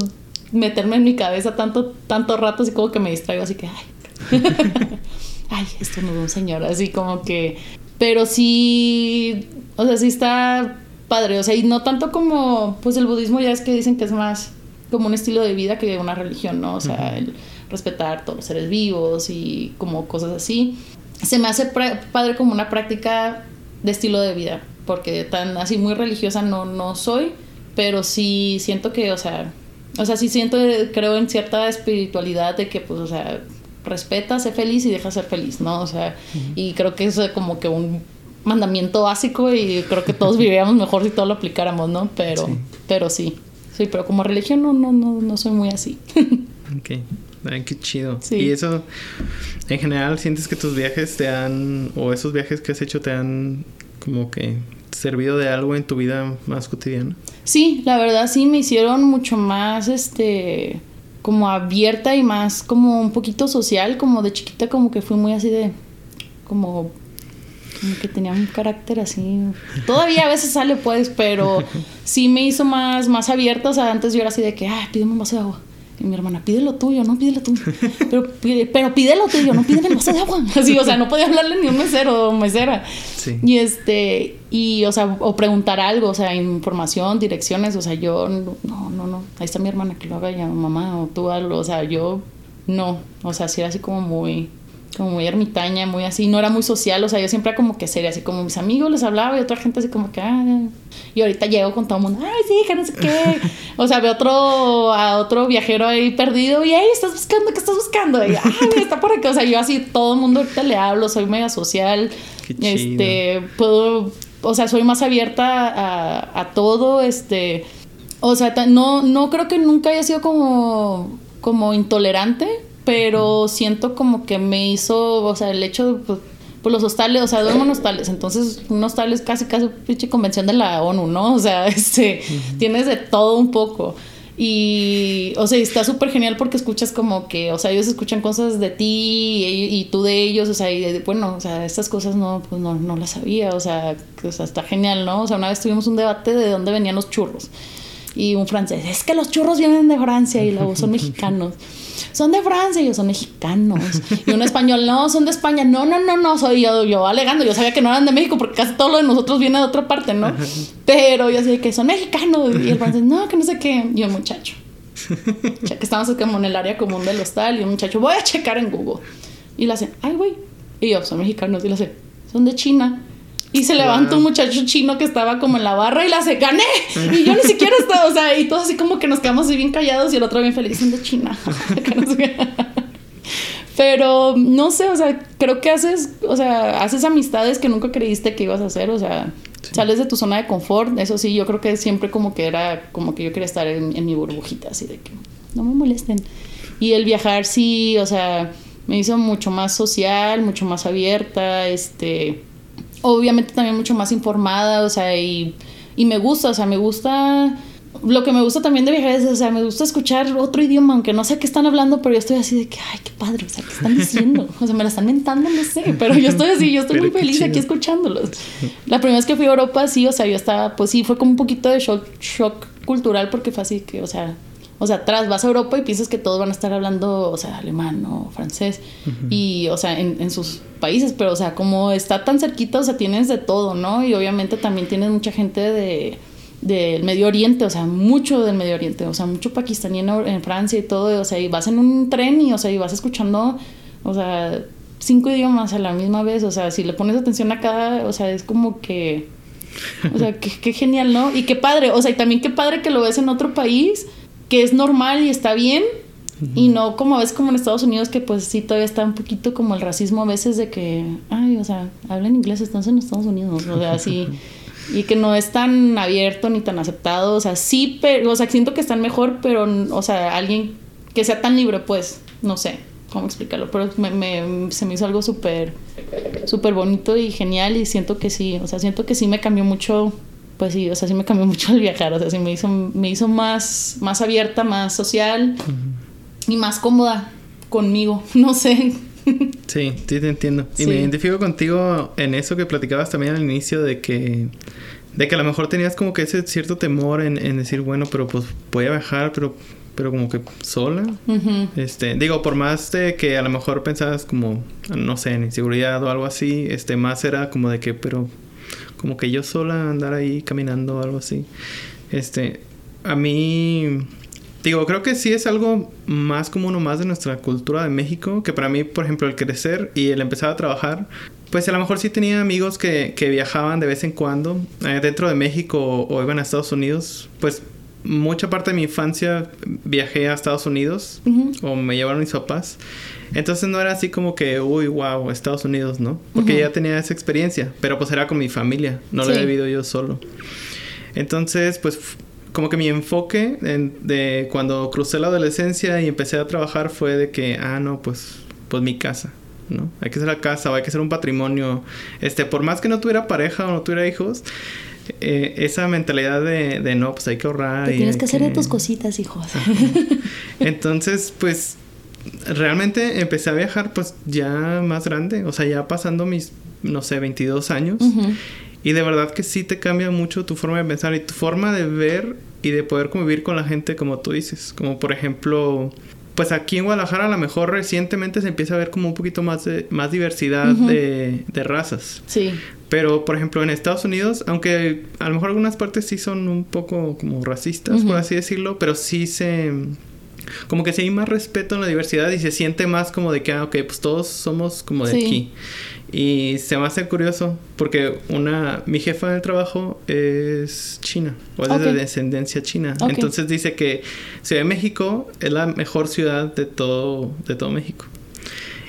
meterme en mi cabeza tanto, tanto rato, así como que me distraigo, así que, ay, ay, esto no es un señor, así como que, pero sí, o sea, sí está padre, o sea, y no tanto como, pues el budismo ya es que dicen que es más como un estilo de vida que una religión, ¿no? O sea, el respetar todos los seres vivos y como cosas así. Se me hace padre como una práctica de estilo de vida, porque tan así muy religiosa no, no soy, pero sí siento que, o sea, o sea, sí siento, creo en cierta espiritualidad de que, pues, o sea, respeta, sé feliz y deja ser feliz, ¿no? O sea, y creo que eso es como que un mandamiento básico y creo que todos viviríamos mejor si todo lo aplicáramos, ¿no? Pero, Sí. pero sí. Sí, pero como religión no, no, no, no soy muy así. Ok. Ay, qué chido. Sí. Y eso, en general, ¿sientes que tus viajes te han, o esos viajes que has hecho te han como que servido de algo en tu vida más cotidiana? Sí, la verdad sí me hicieron mucho más, este, como abierta y más como un poquito social, como de chiquita como que fui muy así de, como, como que tenía un carácter así. Todavía a veces sale pues, pero sí me hizo más, más abierta, o sea, antes yo era así de que, ay, pídeme un vaso de agua. Y mi hermana, pídelo tuyo, no pídelo tú. Pero, pide- pero pídelo tuyo, no pídeme el vaso de agua. Así, o sea, no podía hablarle ni un mesero o mesera. Sí. Y este, y, o sea, o preguntar algo, o sea, información, direcciones, o sea, yo, no, no, no, ahí está mi hermana que lo haga ya, mamá, o tú algo, o sea, yo, no, o sea, sí era así como muy, como muy ermitaña, muy así, no era muy social, o sea, yo siempre era como que seria, así como mis amigos les hablaba y otra gente así como que, ah, y ahorita llego con todo el mundo, ay, sí, que no sé qué, o sea, veo otro, a otro viajero ahí perdido y, ay, estás buscando, ¿qué estás buscando? Y, ay, mira, está por aquí, o sea, yo así, todo el mundo ahorita le hablo, soy media social, Qué chido. este, puedo, o sea, soy más abierta a, a todo, este, o sea, no, no creo que nunca haya sido como, como intolerante, pero siento como que me hizo, o sea, el hecho de, pues, pues los hostales, o sea, duermo en hostales, entonces un hostal es casi, casi pinche convención de la ONU, ¿no? O sea, este, tienes de todo un poco. Y, o sea, está súper genial porque escuchas como que, o sea, ellos escuchan cosas de ti y, y tú de ellos, o sea, y de- bueno, o sea, estas cosas no, pues no, no las sabía, o sea, que, o sea, está genial, ¿no? O sea, una vez tuvimos un debate de dónde venían los churros. Y un francés, es que los churros vienen de Francia y luego son mexicanos. Son de Francia y yo son mexicanos. Y un español, no, son de España. No, no, no, no, soy yo, yo alegando. Yo sabía que no eran de México porque casi todo lo de nosotros viene de otra parte, ¿no? Pero yo sé que son mexicanos. Y el francés, no, que no sé qué. Y un muchacho. que estábamos como en el área común del hostal y un muchacho, voy a checar en Google. Y le hace, ay, güey. Y yo, son mexicanos. Y le hace, son de China. Y se levanta un muchacho chino que estaba como en la barra y la hace, gané. Y yo ni siquiera estaba, o sea, y todos así como que nos quedamos así bien callados y el otro bien feliz, son de China. Pero no sé, o sea, creo que haces, o sea, haces amistades que nunca creíste que ibas a hacer, o sea, sales de tu zona de confort, eso sí, yo creo que siempre como que era, como que yo quería estar en, en mi burbujita, así de que no me molesten. Y el viajar sí, o sea, me hizo mucho más social, mucho más abierta, este obviamente también mucho más informada, o sea, y, y me gusta, o sea, me gusta lo que me gusta también de viajar es, o sea, me gusta escuchar otro idioma, aunque no sé qué están hablando, pero yo estoy así de que, ay, qué padre, o sea, ¿qué están diciendo? O sea, me la están mentando, no sé, pero yo estoy así, yo estoy muy feliz aquí escuchándolos. La primera vez que fui a Europa, sí, o sea, yo estaba, pues sí, fue como un poquito de shock, shock cultural, porque fue así que, o sea, o sea, atrás vas a Europa y piensas que todos van a estar hablando, o sea, alemán o francés. Y, o sea, en, en, sus países, pero, o sea, como está tan cerquita, o sea, tienes de todo, ¿no? Y obviamente también tienes mucha gente de del Medio Oriente, o sea, mucho del Medio Oriente, o sea, mucho pakistaní en, en, Francia y todo, o sea, y vas en un tren y, o sea, y vas escuchando, o sea, cinco idiomas a la misma vez, o sea, si le pones atención a cada, o sea, es como que, o sea, qué genial, ¿no? Y qué padre, o sea, y también qué padre que lo ves en otro país que es normal y está bien. Y no como ves como en Estados Unidos que pues sí todavía está un poquito como el racismo a veces de que, ay, o sea, hablan inglés, están en Estados Unidos, o sea, sí. y que no es tan abierto ni tan aceptado, o sea, sí, pero, o sea, siento que están mejor, pero, o sea, alguien que sea tan libre, pues, no sé cómo explicarlo, pero me, me, se me hizo algo súper, súper bonito y genial y siento que sí, o sea, siento que sí me cambió mucho pues sí, o sea, sí me cambió mucho el viajar, o sea, sí me hizo, me hizo más, más abierta, más social y más cómoda conmigo, no sé. Sí, sí te entiendo. Y me identifico contigo en eso que platicabas también al inicio de que de que a lo mejor tenías como que ese cierto temor en, en decir, bueno, pero pues voy a viajar, pero pero como que sola. Este, digo, por más de que a lo mejor pensabas como no sé, en inseguridad o algo así, este más era como de que pero como que yo sola andar ahí caminando o algo así. Este, a mí, digo, creo que sí es algo más como uno más de nuestra cultura de México, que para mí, por ejemplo, el crecer y el empezar a trabajar, pues a lo mejor sí tenía amigos que, que viajaban de vez en cuando eh, dentro de México o, o, iban a Estados Unidos, pues mucha parte de mi infancia viajé a Estados Unidos o me llevaron mis papás. Entonces no era así como que, uy, wow, Estados Unidos, ¿no? Porque ya tenía esa experiencia, pero pues era con mi familia, no lo he vivido yo solo. Entonces, pues como que mi enfoque de cuando crucé la adolescencia y empecé a trabajar fue de que, ah, no, pues, pues mi casa, ¿no? Hay que ser la casa o hay que ser un patrimonio. Este, por más que no tuviera pareja o no tuviera hijos, eh, esa mentalidad de, de, no, pues hay que ahorrar. Te tienes que hacer de tus cositas, hijos. Entonces, pues realmente empecé a viajar pues ya más grande, o sea, ya pasando mis, no sé, 22 años. Y de verdad que sí te cambia mucho tu forma de pensar y tu forma de ver y de poder convivir con la gente como tú dices. Como por ejemplo, pues aquí en Guadalajara a lo mejor recientemente se empieza a ver como un poquito más de más diversidad de, de, razas. Sí. Pero por ejemplo en Estados Unidos, aunque a lo mejor algunas partes sí son un poco como racistas, por así decirlo, pero sí se como que sí hay más respeto en la diversidad y se siente más como de que, ah, ok, pues todos somos como de aquí. Y se me hace curioso porque una, mi jefa del trabajo es china, o es de descendencia china. Entonces dice que Ciudad de México es la mejor ciudad de todo, de todo México.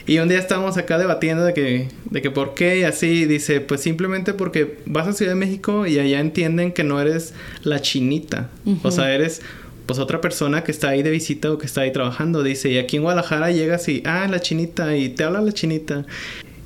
Y un día estábamos acá debatiendo de que, de que por qué y así, dice, pues simplemente porque vas a Ciudad de México y allá entienden que no eres la chinita, o sea, eres pues otra persona que está ahí de visita o que está ahí trabajando. Dice, y aquí en Guadalajara llegas y, ah, la chinita, y te habla la chinita.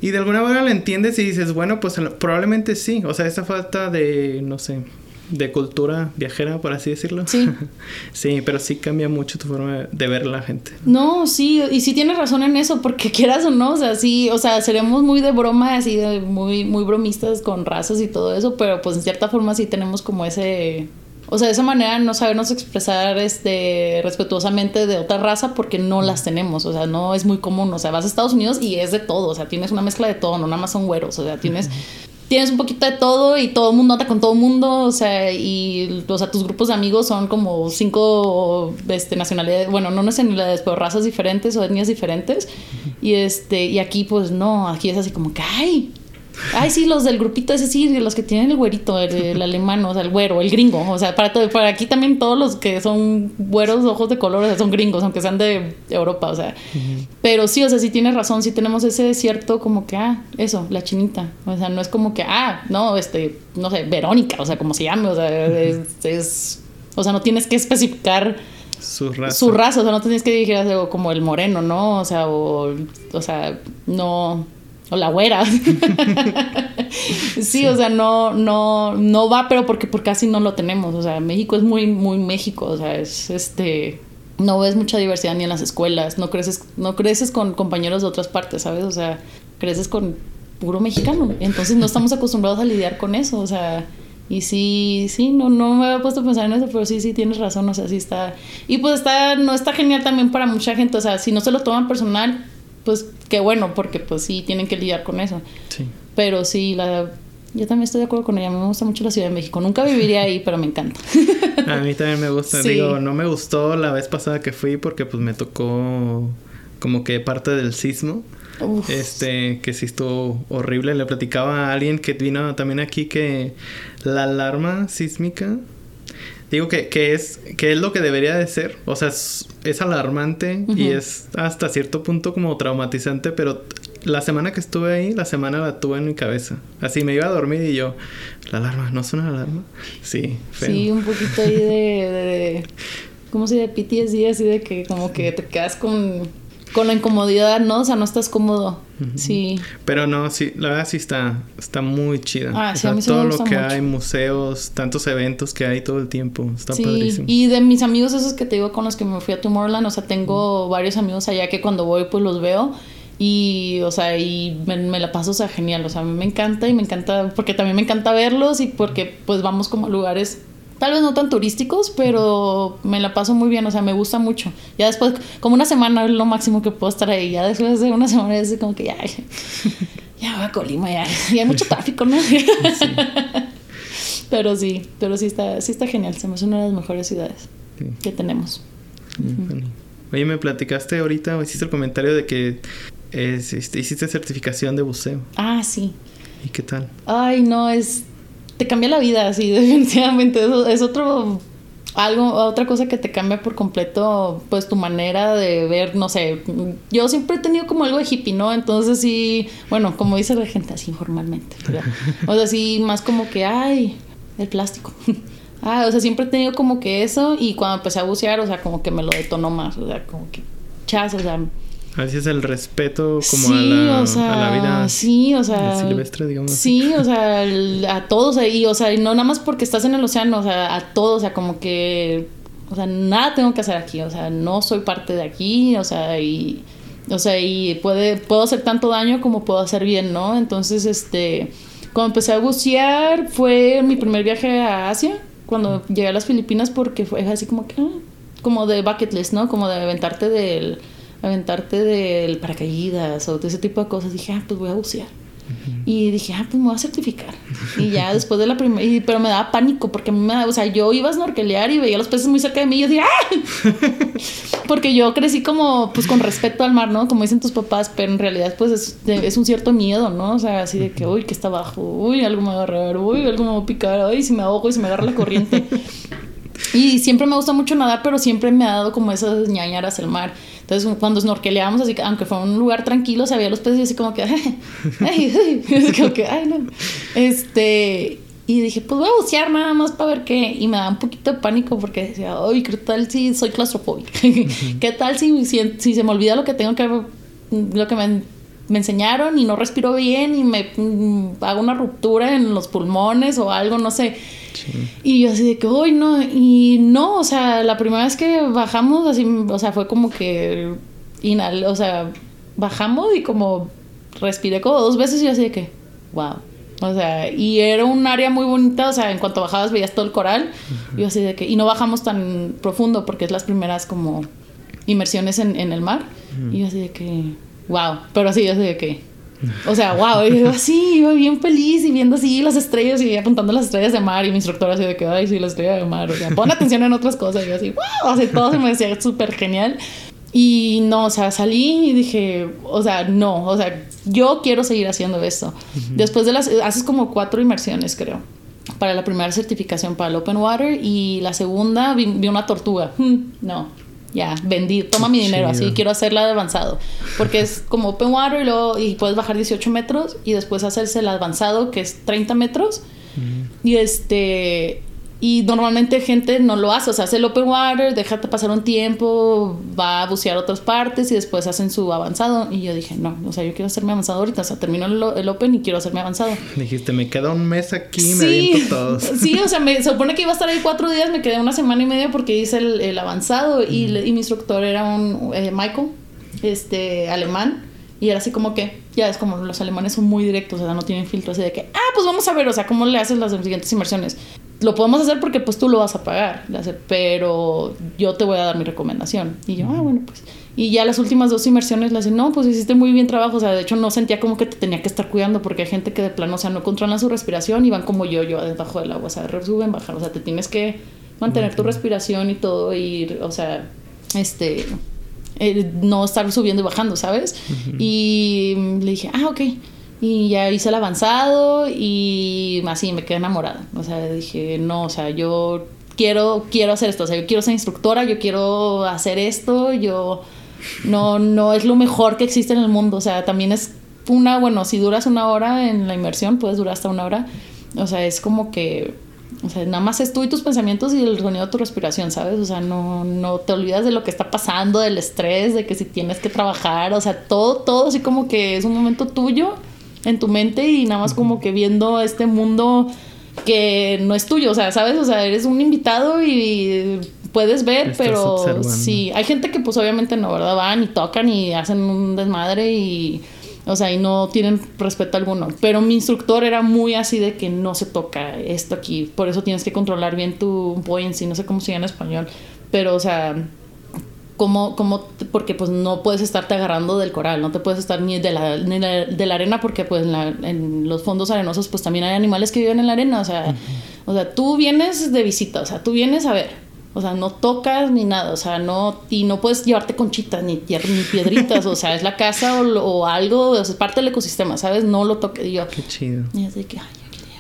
Y de alguna manera la entiendes y dices, bueno, pues probablemente sí. O sea, esa falta de, no sé, de cultura viajera, por así decirlo. Sí. sí, pero sí cambia mucho tu forma de ver a la gente. No, sí, y sí tienes razón en eso, porque quieras o no, o sea, sí, o sea, seremos muy de broma, así de muy, muy bromistas con razas y todo eso, pero pues en cierta forma sí tenemos como ese o sea, de esa manera no sabernos expresar este, respetuosamente de otra raza porque no las tenemos, o sea, no es muy común, o sea, vas a Estados Unidos y es de todo, o sea, tienes una mezcla de todo, no nada más son güeros, o sea, tienes... Tienes un poquito de todo y todo el mundo anda con todo el mundo, o sea, y o sea, tus grupos de amigos son como cinco este, nacionalidades, bueno, no nacionalidades, pero razas diferentes o etnias diferentes. Y este, y aquí pues no, aquí es así como que, ay, Ay, sí, los del grupito ese sí, los que tienen el güerito, el, alemán, o sea, el güero, el gringo. O sea, para, todo, para aquí también todos los que son güeros, ojos de color, o sea, son gringos, aunque sean de Europa, o sea. Pero sí, o sea, sí tienes razón, sí tenemos ese cierto como que, ah, eso, la chinita. O sea, no es como que, ah, no, este, no sé, Verónica, o sea, como se llame, o sea, es, o sea, no tienes que especificar su raza. Su raza, o sea, no tienes que dirigir algo como el moreno, ¿no? O sea, o, o sea, no o la güera. sí, o sea, no, no, no va, pero porque, porque casi no lo tenemos. O sea, México es muy, muy México. O sea, es este. No ves mucha diversidad ni en las escuelas. No creces, no creces con compañeros de otras partes, ¿sabes? O sea, creces con puro mexicano. Entonces no estamos acostumbrados a lidiar con eso. O sea. Y sí, sí, no, no me había puesto a pensar en eso, pero sí, sí, tienes razón, o sea, sí está... Y pues está, no está genial también para mucha gente, o sea, si no se lo toman personal, pues qué bueno, porque pues sí tienen que lidiar con eso. Sí. Pero sí, la, yo también estoy de acuerdo con ella. Me gusta mucho la Ciudad de México. Nunca viviría ahí, pero me encanta. A mí también me gusta. Digo, no me gustó la vez pasada que fui porque pues me tocó como que parte del sismo. Este, que sí estuvo horrible. Le platicaba a alguien que vino también aquí que la alarma sísmica digo que, que, es, que es lo que debería de ser. O sea, es, alarmante y es hasta cierto punto como traumatizante, pero la semana que estuve ahí, la semana la tuve en mi cabeza. Así me iba a dormir y yo, la alarma, ¿no suena la alarma? Sí, Sí, un poquito ahí de, de, de ¿cómo se dice? PTSD, así de que como que te quedas con con la incomodidad, ¿no? O sea, no estás cómodo. Sí. Pero no, sí, la verdad sí está, está muy chida. Ah, sí, a mí todo lo que hay, museos, tantos eventos que hay todo el tiempo. Está sí. Y de mis amigos esos que te digo con los que me fui a Tomorrowland, o sea, tengo varios amigos allá que cuando voy pues los veo. Y, o sea, y me, me, la paso, o sea, genial. O sea, a mí me encanta y me encanta, porque también me encanta verlos y porque pues vamos como a lugares Tal vez no tan turísticos, pero me la paso muy bien, o sea, me gusta mucho. Ya después, como una semana es lo máximo que puedo estar ahí. Ya después de una semana es como que ya, ya va a Colima, ya, y hay mucho tráfico, ¿no? pero sí, pero sí está, sí está genial. Se me hace una de las mejores ciudades que tenemos. Oye, me platicaste ahorita, hiciste el comentario de que este, hiciste certificación de buceo. Ah, sí. ¿Y qué tal? Ay, no, es te cambia la vida, sí, definitivamente. Eso es otro algo, otra cosa que te cambia por completo, pues tu manera de ver, no sé, yo siempre he tenido como algo de hippie, ¿no? Entonces sí, bueno, como dice la gente así informalmente, o sea, sí, más como que, ay, el plástico. ah, o sea, siempre he tenido como que eso y cuando empecé a bucear, o sea, como que me lo detonó más, o sea, como que chas, o sea, Así es el respeto como a, la, a, la, vida sí, o sea, silvestre, digamos. Sí, o sea, a todos, y o sea, y no nada más porque estás en el océano, o sea, a todos, o sea, como que, o sea, nada tengo que hacer aquí, o sea, no soy parte de aquí, o sea, y, o sea, y puede, puedo hacer tanto daño como puedo hacer bien, ¿no? Entonces, este, cuando empecé a bucear, fue mi primer viaje a Asia, cuando llegué a las Filipinas, porque fue así como que, ah, como de bucket list, ¿no? Como de aventarte del aventarte del paracaídas o de ese tipo de cosas, dije, ah, pues voy a bucear. Y dije, ah, pues me voy a certificar. Y ya después de la primera, pero me daba pánico porque a mí me daba, o sea, yo iba a snorkelear y veía los peces muy cerca de mí y yo decía, ¡ah! Porque yo crecí como, pues con respeto al mar, ¿no? Como dicen tus papás, pero en realidad, pues es, es un cierto miedo, ¿no? O sea, así de que, uy, que está abajo, uy, algo me va a agarrar, uy, algo me va a picar, uy, si me ahogo y si me agarra la corriente. Y siempre me gusta mucho nadar, pero siempre me ha dado como esas ñañaras el mar. Entonces, cuando snorkeleábamos, así que aunque fue un lugar tranquilo, se veía los peces y así como que, ay, ay, ay, como que, ay, no. Este, y dije, pues voy a bucear nada más para ver qué. Y me da un poquito de pánico porque decía, ay, ¿qué tal si soy claustrofóbica? ¿Qué tal si, si, se me olvida lo que tengo que, lo que me, me enseñaron y no respiro bien y me mm, hago una ruptura en los pulmones o algo, no sé? Y yo así de que, uy, no, y no, o sea, la primera vez que bajamos, así, o sea, fue como que, o sea, bajamos y como respiré como dos veces y yo así de que, wow. O sea, y era un área muy bonita, o sea, en cuanto bajabas veías todo el coral. Y así de que, y no bajamos tan profundo porque es las primeras como inmersiones en, en el mar. Y yo así de que, wow, pero así, así de que, o sea, wow, y yo así, iba bien feliz y viendo así las estrellas y apuntando las estrellas de mar y mi instructor así de que, ay, sí, la estrella de mar, o sea, pon atención en otras cosas y yo así, wow, o sea, todo se me decía súper genial. Y no, o sea, salí y dije, o sea, no, o sea, yo quiero seguir haciendo esto. Después de las, haces como cuatro inmersiones, creo, para la primera certificación para el Open Water y la segunda vi, vi una tortuga. Hmm, no, ya, vendí, toma mi dinero, así quiero hacerla de avanzado. Porque es como open water y, luego, y puedes bajar 18 metros y después hacerse el avanzado que es 30 metros. Y este, y normalmente gente no lo hace, o sea, hace el open water, déjate pasar un tiempo, va a bucear otras partes y después hacen su avanzado. Y yo dije, no, o sea, yo quiero hacerme avanzado ahorita, o sea, termino el, open y quiero hacerme avanzado. Dijiste, me queda un mes aquí, me aviento todos. Sí, o sea, me, se supone que iba a estar ahí cuatro días, me quedé una semana y media porque hice el, avanzado y, y, mi instructor era un eh, Michael, este, alemán. Y era así como que, ya es como los alemanes son muy directos, o sea, no tienen filtro así de que, ah, pues vamos a ver, o sea, cómo le haces las siguientes inversiones lo podemos hacer porque pues tú lo vas a pagar, pero yo te voy a dar mi recomendación. Y yo, ah, bueno, pues. Y ya las últimas dos inmersiones le dicen, no, pues hiciste muy bien trabajo, o sea, de hecho no sentía como que te tenía que estar cuidando porque hay gente que de plano, o sea, no controlan su respiración y van como yo, yo debajo del agua, o sea, suben, bajan, o sea, te tienes que mantener tu respiración y todo, y, o sea, este, eh, no estar subiendo y bajando, ¿sabes? Y le dije, ah, ok. Y ya hice el avanzado y así me quedé enamorada. O sea, dije, no, o sea, yo quiero, quiero hacer esto. O sea, yo quiero ser instructora, yo quiero hacer esto. Yo no, no es lo mejor que existe en el mundo. O sea, también es una, bueno, si duras una hora en la inmersión, puedes durar hasta una hora. O sea, es como que, o sea, nada más es tú y tus pensamientos y el sonido de tu respiración, ¿sabes? O sea, no, no te olvidas de lo que está pasando, del estrés, de que si tienes que trabajar, o sea, todo, todo así como que es un momento tuyo en tu mente y nada más como que viendo este mundo que no es tuyo, o sea, ¿sabes? O sea, eres un invitado y puedes ver, pero sí, hay gente que pues obviamente no, ¿verdad? Van y tocan y hacen un desmadre y, o sea, y no tienen respeto alguno. Pero mi instructor era muy así de que no se toca esto aquí, por eso tienes que controlar bien tu buoyancy, no sé cómo se llama en español, pero, o sea, cómo, cómo, porque pues no puedes estarte agarrando del coral, no te puedes estar ni de la, ni de la arena porque pues en, la, en, los fondos arenosos pues también hay animales que viven en la arena, o sea, o sea, tú vienes de visita, o sea, tú vienes a ver, o sea, no tocas ni nada, o sea, no, y no puedes llevarte conchitas ni, ni piedritas, o sea, es la casa o, o algo, o sea, es parte del ecosistema, ¿sabes? No lo toques yo. Qué chido. Y así que, ay,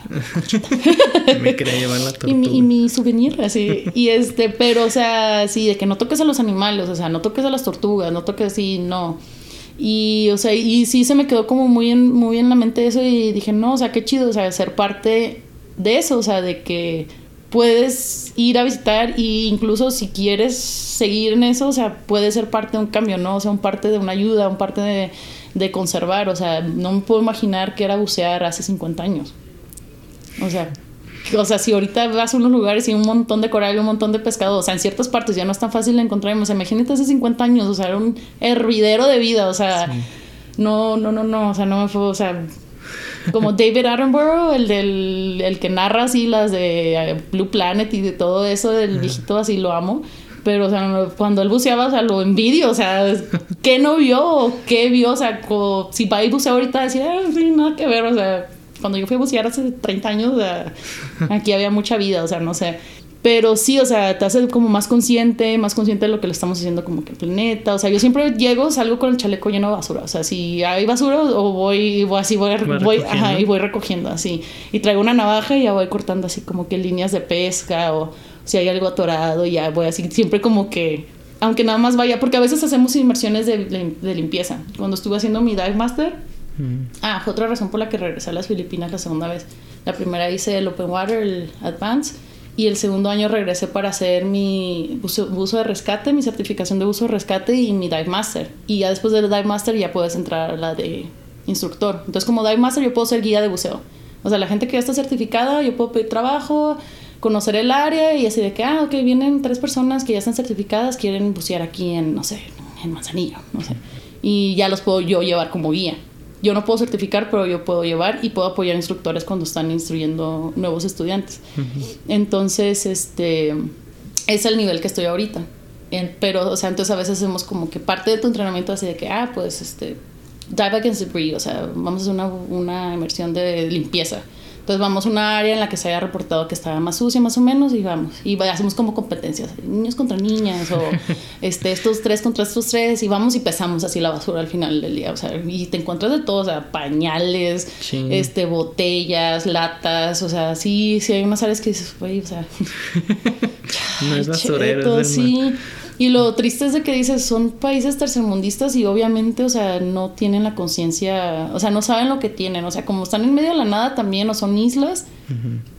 me quería llevar la tortuga. Y mi, y mi, souvenir, así. Y este, pero, o sea, sí, de que no toques a los animales, o sea, no toques a las tortugas, no toques así, no. Y, o sea, y sí se me quedó como muy en, muy en la mente eso y dije, no, o sea, qué chido, o sea, ser parte de eso, o sea, de que puedes ir a visitar e incluso si quieres seguir en eso, o sea, puede ser parte de un cambio, ¿no? O sea, un parte de una ayuda, un parte de, de conservar, o sea, no me puedo imaginar que era bucear hace 50 años. O sea, o sea, si ahorita vas a unos lugares y un montón de coral y un montón de pescado, o sea, en ciertas partes ya no es tan fácil de encontrar. O sea, imagínate hace 50 años, o sea, era un hervidero de vida, o sea, no, no, no, no, o sea, no me fue, o sea, como David Attenborough, el del el que narra así las de eh, Blue Planet y de todo eso, del viejito así lo amo. Pero, o sea, cuando él buceaba, o sea, lo envidio, o sea, ¿qué no vio? ¿Qué vio? O sea, si va y bucea ahorita, decía, ah, sí, nada que ver, o sea, cuando yo fui a bucear hace 30 años, aquí había mucha vida, o sea, no sé. Pero sí, o sea, te hace como más consciente, más consciente de lo que le estamos haciendo como que el planeta. O sea, yo siempre llego, salgo con el chaleco lleno de basura. O sea, si hay basura o voy, voy así, voy, voy, ajá, y voy recogiendo así. Y traigo una navaja y ya voy cortando así como que líneas de pesca o si hay algo atorado, ya voy así, siempre como que, aunque nada más vaya, porque a veces hacemos inmersiones de, de limpieza. Cuando estuve haciendo mi dive master, Ah, fue otra razón por la que regresé a las Filipinas la segunda vez. La primera hice el Open Water, el Advance, y el segundo año regresé para hacer mi buzo, de rescate, mi certificación de buzo de rescate y mi Dive Master. Y ya después del Dive Master ya puedes entrar a la de instructor. Entonces como Dive Master yo puedo ser guía de buceo. O sea, la gente que ya está certificada, yo puedo pedir trabajo, conocer el área y así de que, ah, ok, vienen tres personas que ya están certificadas, quieren bucear aquí en, no sé, en Manzanillo, no sé. Y ya los puedo yo llevar como guía. Yo no puedo certificar, pero yo puedo llevar y puedo apoyar instructores cuando están instruyendo nuevos estudiantes. Entonces, este es el nivel que estoy ahorita. pero, o sea, entonces a veces hacemos como que parte de tu entrenamiento así de que, ah, pues, este, dive against debris, o sea, vamos a hacer una, una inmersión de limpieza. Entonces vamos a una área en la que se haya reportado que estaba más sucia, más o menos, y vamos. Y hacemos como competencias, niños contra niñas, o este, estos tres contra estos tres, y vamos y pesamos así la basura al final del día. O sea, y te encuentras de todo, o sea, pañales, este, botellas, latas, o sea, sí, sí hay unas áreas que dices, güey, o sea. no es basurero, sí. Y lo triste es de que dices, son países tercermundistas y obviamente, o sea, no tienen la conciencia, o sea, no saben lo que tienen, o sea, como están en medio de la nada también o son islas,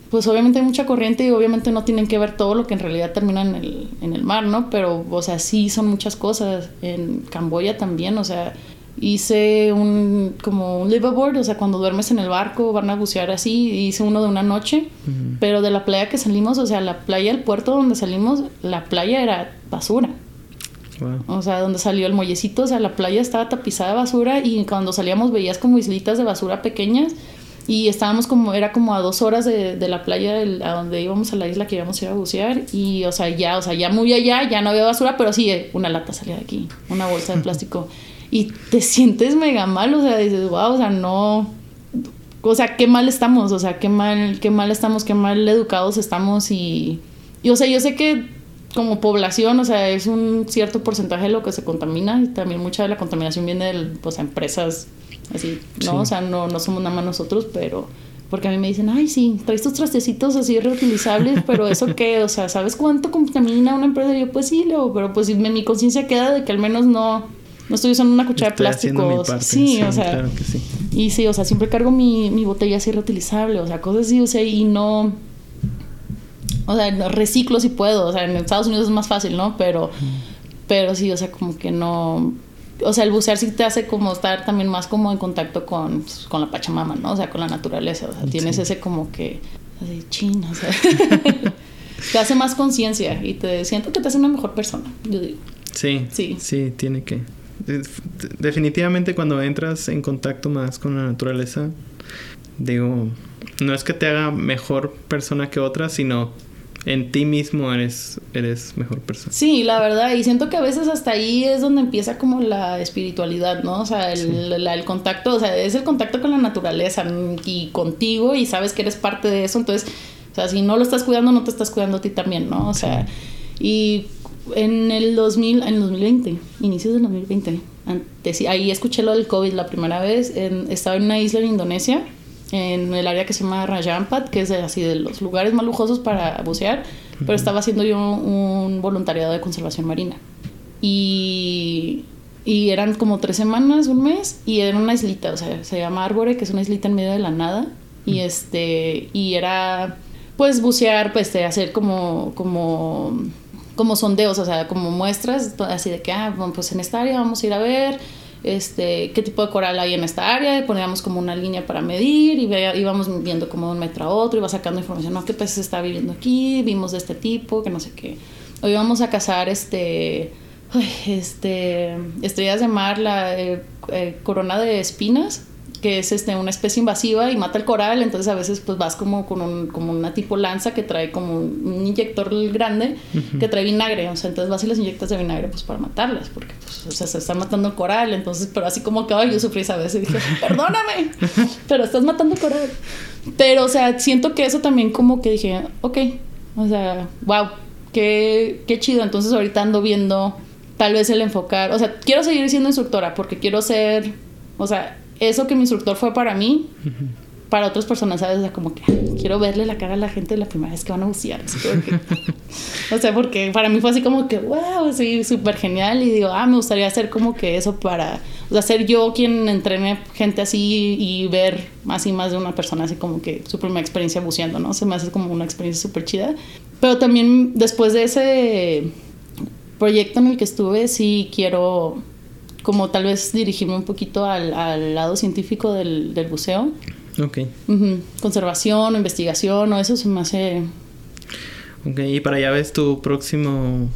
pues obviamente hay mucha corriente y obviamente no tienen que ver todo lo que en realidad termina en el, en el mar, ¿no? Pero, o sea, sí son muchas cosas. En Camboya también, o sea, hice un como un liveaboard, o sea, cuando duermes en el barco van a bucear así, hice uno de una noche, pero de la playa que salimos, o sea, la playa, el puerto donde salimos, la playa era basura. O sea, donde salió el muellecito, o sea, la playa estaba tapizada de basura y cuando salíamos veías como islitas de basura pequeñas y estábamos como, era como a dos horas de, de la playa a donde íbamos a la isla que íbamos a ir a bucear y, o sea, ya, o sea, ya muy allá, ya no había basura, pero sí, una lata salía de aquí, una bolsa de plástico y te sientes mega mal, o sea, dices, wow, o sea, no, o sea, qué mal estamos, o sea, qué mal, qué mal estamos, qué mal educados estamos y, y o sea, yo sé que como población, o sea, es un cierto porcentaje de lo que se contamina y también mucha de la contaminación viene de pues, empresas así, ¿no? O sea, no, no somos nada más nosotros, pero porque a mí me dicen, ay, sí, traes estos trastecitos así reutilizables, pero ¿eso qué? O sea, ¿sabes cuánto contamina una empresa? Y yo, pues sí, Leo, pero pues mi conciencia queda de que al menos no, no estoy usando una cuchara de plástico. Sí, o sea. Claro que sí. Y sí, o sea, siempre cargo mi, mi botella así reutilizable, o sea, cosas así, o sea, y no. O sea, reciclo si puedo, o sea, en Estados Unidos es más fácil, ¿no? Pero, pero sí, o sea, como que no. O sea, el bucear sí te hace como estar también más como en contacto con, con la Pachamama, ¿no? O sea, con la naturaleza. O sea, tienes ese como que. Así, chin, o sea. te hace más conciencia y te siento que te hace una mejor persona, yo digo. Sí. Sí. Sí, tiene que definitivamente cuando entras en contacto más con la naturaleza, digo, no es que te haga mejor persona que otra, sino en ti mismo eres, eres mejor persona. Sí, la verdad, y siento que a veces hasta ahí es donde empieza como la espiritualidad, ¿no? O sea, el, el contacto, o sea, es el contacto con la naturaleza y contigo y sabes que eres parte de eso, entonces, o sea, si no lo estás cuidando, no te estás cuidando a ti también, ¿no? O sea, y en el 2000, en el 2020, inicios del 2020, antes, ahí escuché lo del COVID la primera vez. estaba en una isla en Indonesia, en el área que se llama Rajampat, que es así de los lugares más lujosos para bucear, pero estaba haciendo yo un voluntariado de conservación marina. Y, y eran como tres semanas, un mes, y era una islita, o sea, se llama Arbore, que es una islita en medio de la nada, y este, y era pues bucear, pues de hacer como, como como sondeos, o sea, como muestras, así de que, ah, bueno, pues en esta área vamos a ir a ver este, qué tipo de coral hay en esta área, poníamos como una línea para medir y íbamos viendo como un metro a otro, iba sacando información, no, qué peces está viviendo aquí, vimos de este tipo, que no sé qué. Hoy vamos a cazar este, este, estrellas de mar, la eh, eh, corona de espinas, que es este, una especie invasiva y mata el coral, entonces a veces pues vas como con un, como una tipo lanza que trae como un inyector grande que trae vinagre, o sea, entonces vas y las inyectas de vinagre pues para matarlas, porque pues, o sea, se está matando el coral, entonces, pero así como que yo sufrí esa vez y dije, perdóname, pero estás matando coral. Pero, o sea, siento que eso también como que dije, ok, o sea, wow, qué, qué chido, entonces ahorita ando viendo tal vez el enfocar, o sea, quiero seguir siendo instructora porque quiero ser, o sea, eso que mi instructor fue para mí, para otras personas, ¿sabes? O sea, como que quiero verle la cara a la gente la primera vez que van a bucear. o sea, porque para mí fue así como que, wow, así súper genial. Y digo, ah, me gustaría hacer como que eso para, o sea, ser yo quien entrene gente así y ver así más de una persona, así como que su primera experiencia buceando, ¿no? Se me hace como una experiencia súper chida. Pero también después de ese proyecto en el que estuve, sí quiero como tal vez dirigirme un poquito al, al lado científico del, del buceo. Ok. Conservación, investigación, o eso se me hace... Ok, y para allá ves tu próximo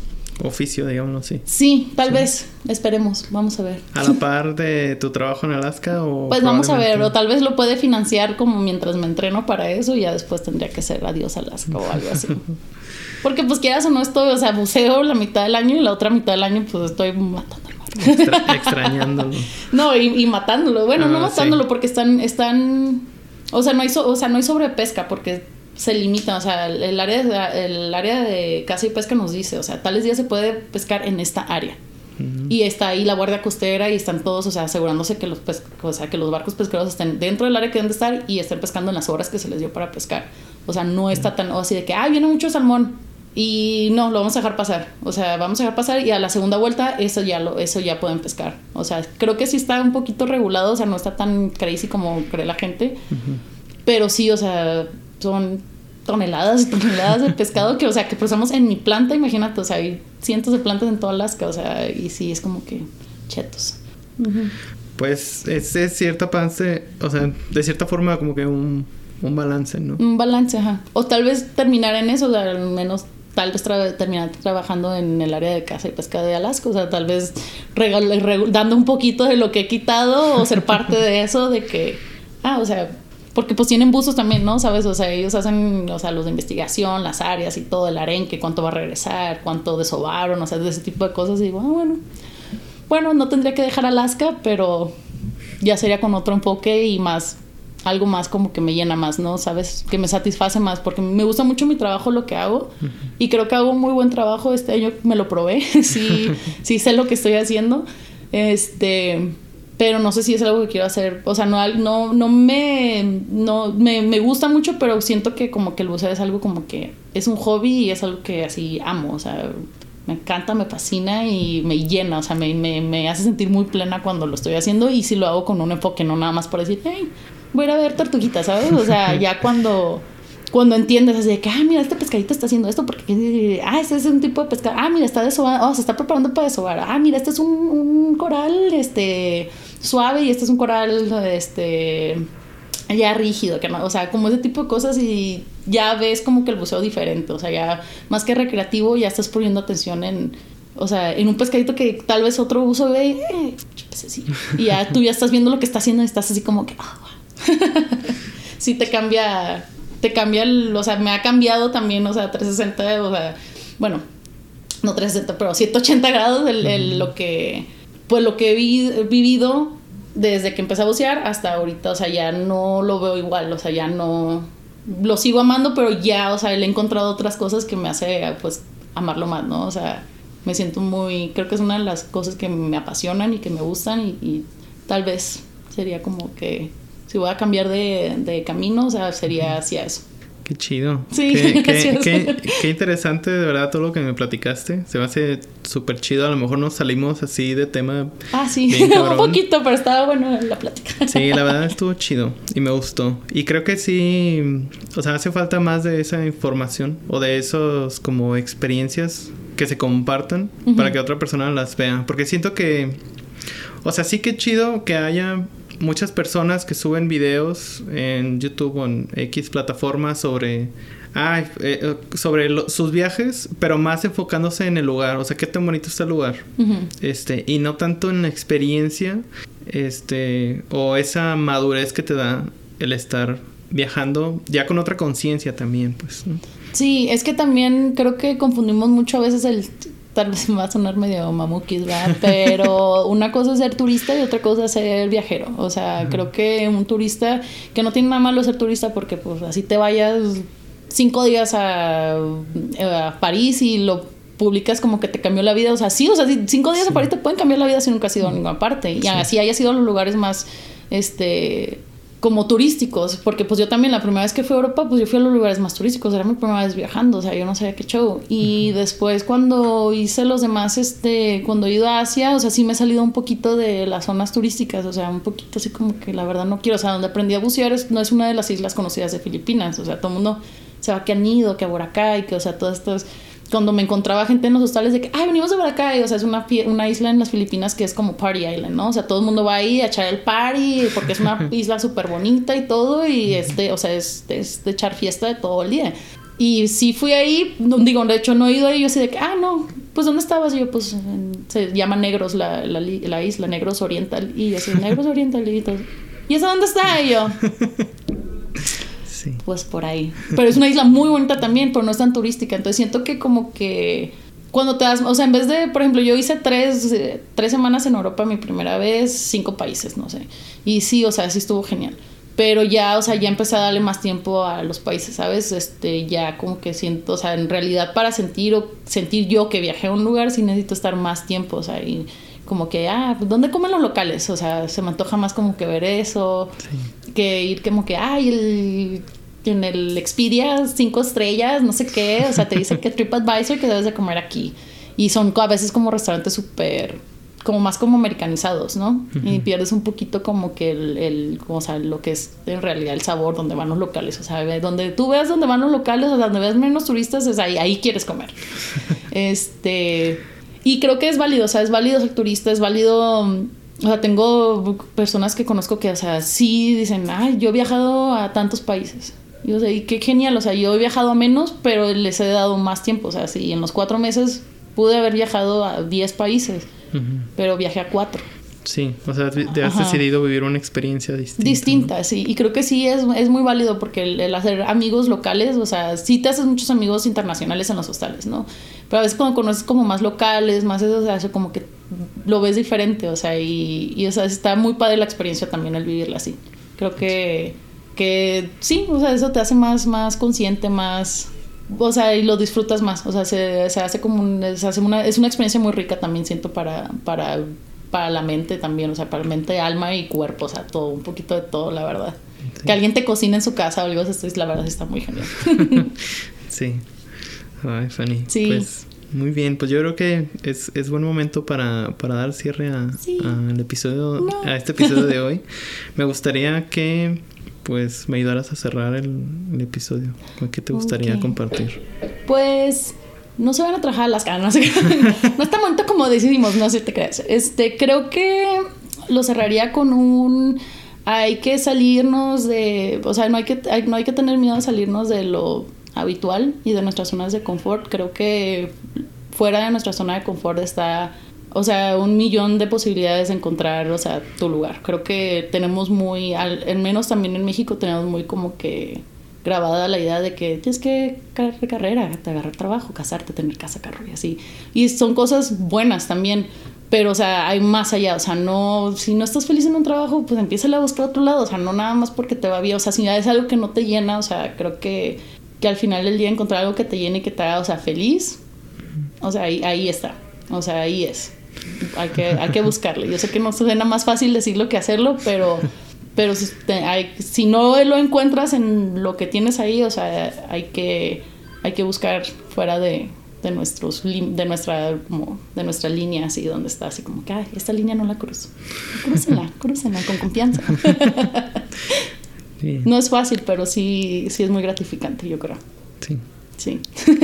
oficio, digamos así. Sí, tal vez, esperemos, vamos a ver. ¿A la par de tu trabajo en Alaska o...? Pues vamos a ver, o tal vez lo puede financiar como mientras me entreno para eso y ya después tendría que ser adiós Alaska o algo así. Porque pues quieras o no estoy, o sea, buceo la mitad del año y la otra mitad del año pues estoy matando extrañándolo. no, y, matándolo. Bueno, no ah, matándolo porque están, están, o sea, no hay, o sea, no hay sobrepesca porque se limita, o sea, el área, de, el área de caza y pesca nos dice, o sea, tales días se puede pescar en esta área. Y está ahí la guardia costera y están todos, o sea, asegurándose que los, o sea, que los barcos pesqueros estén dentro del área que deben de estar y estén pescando en las horas que se les dio para pescar. O sea, no está tan así de que, ah, viene mucho salmón y no, lo vamos a dejar pasar. O sea, vamos a dejar pasar y a la segunda vuelta eso ya lo eso ya pueden pescar. O sea, creo que sí está un poquito regulado, o sea, no está tan crazy como cree la gente. Pero sí, o sea, son toneladas y toneladas de pescado que, o sea, que procesamos en mi planta, imagínate, o sea, hay cientos de plantas en toda Alaska, o sea, y sí, es como que chetos. Pues es, es cierta parte, o sea, de cierta forma como que un, un balance, ¿no? Un balance, ajá. O tal vez terminar en eso, o sea, al menos tal vez terminar trabajando en el área de caza y pesca de Alaska, o sea, tal vez dando un poquito de lo que he quitado o ser parte de eso, de que, ah, o sea, porque pues tienen buzos también, ¿no? ¿Sabes? O sea, ellos hacen, o sea, los de investigación, las áreas y todo, el arenque, cuánto va a regresar, cuánto desovaron, o sea, de ese tipo de cosas. Y digo, ah, bueno, bueno, no tendría que dejar Alaska, pero ya sería con otro enfoque y más, algo más como que me llena más, ¿no? ¿Sabes? Que me satisface más, porque me gusta mucho mi trabajo, lo que hago, y creo que hago un muy buen trabajo. Este año me lo probé, sí, sí sé lo que estoy haciendo. Este pero no sé si es algo que quiero hacer. O sea, no, no, no, me, no me, me, gusta mucho, pero siento que como que el buceo es algo como que es un hobby y es algo que así amo. O sea, me encanta, me fascina y me llena. O sea, me, me, me hace sentir muy plena cuando lo estoy haciendo y si lo hago con un enfoque, no nada más por decir, hey, voy a ir a ver tortuguitas, ¿sabes? O sea, ya cuando cuando entiendes así de que, ah, mira, este pescadito está haciendo esto porque, ah, ese es un tipo de pescado, ah, mira, está desobando, oh, se está preparando para desovar, ah, mira, este es un, un coral, este, suave y este es un coral, este, ya rígido, que o sea, como ese tipo de cosas y ya ves como que el buceo diferente, o sea, ya más que recreativo ya estás poniendo atención en, o sea, en un pescadito que tal vez otro buzo ve, eh, y ya tú ya estás viendo lo que está haciendo y estás así como que, ah, sí te cambia te cambia, el, o sea, me ha cambiado también, o sea, 360, o sea, bueno, no 360, pero 180 grados el, lo que, pues lo que he vivido desde que empecé a bucear hasta ahorita, o sea, ya no lo veo igual, o sea, ya no, lo sigo amando, pero ya, o sea, le he encontrado otras cosas que me hace, pues, amarlo más, ¿no? O sea, me siento muy, creo que es una de las cosas que me apasionan y que me gustan y tal vez sería como que si voy a cambiar de, camino, o sea, sería hacia eso. Qué chido. Sí, qué, qué, interesante de verdad todo lo que me platicaste. Se me hace súper chido. A lo mejor nos salimos así de tema. Ah, sí, un poquito, pero estaba bueno la plática. Sí, la verdad estuvo chido y me gustó. Y creo que sí, o sea, hace falta más de esa información o de esos como experiencias que se compartan para que otra persona las vea. Porque siento que, o sea, sí que chido que haya muchas personas que suben videos en YouTube o en X plataformas sobre ah, sobre sus viajes, pero más enfocándose en el lugar, o sea, qué tan bonito está el lugar. Este, y no tanto en la experiencia, este, o esa madurez que te da el estar viajando ya con otra conciencia también, pues. Sí, es que también creo que confundimos mucho a veces el tal vez me va a sonar medio mamuquis, ¿verdad? Pero una cosa es ser turista y otra cosa es ser viajero. O sea, creo que un turista, que no tiene nada malo ser turista porque pues así te vayas cinco días a, París y lo publicas como que te cambió la vida. O sea, sí, o sea, cinco días a París te pueden cambiar la vida si nunca has ido a ninguna parte. Y así hayas ido a los lugares más, este como turísticos, porque pues yo también la primera vez que fui a Europa, pues yo fui a los lugares más turísticos, era mi primera vez viajando, o sea, yo no sabía qué show. Y después cuando hice los demás, este, cuando he ido a Asia, o sea, sí me he salido un poquito de las zonas turísticas, o sea, un poquito así como que la verdad no quiero, o sea, donde aprendí a bucear no es una de las islas conocidas de Filipinas, o sea, todo el mundo se va que han ido, que a Boracay, que, o sea, todas estas cuando me encontraba gente en los hostales de que, ay, venimos de Boracay, o sea, es una, una isla en las Filipinas que es como Party Island, ¿no? O sea, todo el mundo va ahí a echar el party porque es una isla súper bonita y todo, y este, o sea, es, es de echar fiesta de todo el día. Y sí fui ahí, digo, de hecho no he ido ahí, yo así de que, ah, no, pues ¿dónde estabas? Y yo, pues se llama Negros la, la, la, isla, Negros Oriental. Y yo, así, Negros Oriental. Y, todo. ¿Y esa dónde está? Y yo, pues por ahí. Pero es una isla muy bonita también, pero no es tan turística. Entonces siento que como que cuando te das, o sea, en vez de, por ejemplo, yo hice tres, eh, tres semanas en Europa mi primera vez, cinco países, no sé. Y sí, o sea, sí estuvo genial pero ya, o sea, ya empecé a darle más tiempo a los países, ¿sabes? Este, ya como que siento, o sea, en realidad para sentir o sentir yo que viajé a un lugar sí necesito estar más tiempo, o sea, y como que, ah, ¿dónde comen los locales? O sea, se me antoja más como que ver eso, que ir como que, ay, el en el Expedia cinco estrellas, no sé qué, o sea, te dice que TripAdvisor que debes de comer aquí. Y son a veces como restaurantes súper como más como americanizados, ¿no? Y pierdes un poquito como que el, el, o sea, lo que es en realidad el sabor, donde van los locales, o sea, donde tú veas donde van los locales, o sea, donde ves menos turistas, es ahí, ahí quieres comer. este, y creo que es válido, o sea, es válido ser turista, es válido, o sea, tengo personas que conozco que, o sea, sí dicen, ay, yo he viajado a tantos países. Y, o sea, y qué genial, o sea, yo he viajado a menos, pero les he dado más tiempo, o sea, sí, en los cuatro meses pude haber viajado a diez países pero viajé a cuatro. Sí, o sea, te has decidido vivir una experiencia distinta. Distinta, sí. Y creo que sí es, es muy válido porque el, hacer amigos locales, o sea, sí te haces muchos amigos internacionales en los hostales, ¿no? Pero a veces cuando conoces como más locales, más eso, o sea, como que lo ves diferente, o sea, y, y o sea, está muy padre la experiencia también el vivirla así. Creo que, que sí, o sea, eso te hace más, más consciente, más o sea, y lo disfrutas más, o sea, se, se hace como un, se hace una, es una experiencia muy rica también, siento, para, para, para la mente también, o sea, para mente, alma y cuerpo, o sea, todo, un poquito de todo, la verdad. Que alguien te cocine en su casa o algo así, la verdad está muy genial. sí. Ay, Fanny. Sí. Pues muy bien, pues yo creo que es, es buen momento para, para dar cierre a, al episodio, a este episodio de hoy. Me gustaría que pues me ayudarás a cerrar el, episodio. ¿Qué te gustaría compartir? Pues no se van a trabajar las caras. no está momento como decidimos, no sé te crees. Este, creo que lo cerraría con un hay que salirnos de, o sea, no hay que no hay que tener miedo a salirnos de lo habitual y de nuestras zonas de confort. Creo que fuera de nuestra zona de confort está o sea, un millón de posibilidades de encontrar, o sea, tu lugar. Creo que tenemos muy, al, menos también en México tenemos muy como que grabada la idea de que tienes que de carrera, te agarrar trabajo, casarte, tener casa, carro y así. Y son cosas buenas también, pero o sea, hay más allá, o sea, no, si no estás feliz en un trabajo, pues empieza a buscar otro lado, o sea, no nada más porque te va bien, o sea, si es algo que no te llena, o sea, creo que, que al final del día encontrar algo que te llene y que te haga, o sea, feliz, o sea, ahí, ahí está, o sea, ahí es. Hay que, hay que buscarlo. Yo sé que no suena más fácil decirlo que hacerlo, pero, pero si, si no lo encuentras en lo que tienes ahí, o sea, hay que, hay que buscar fuera de, de nuestros de nuestra como, de nuestra línea así donde está así como que esta línea no la cruzo crúcela crúcela con confianza no es fácil pero sí sí es muy gratificante yo creo sí Sí.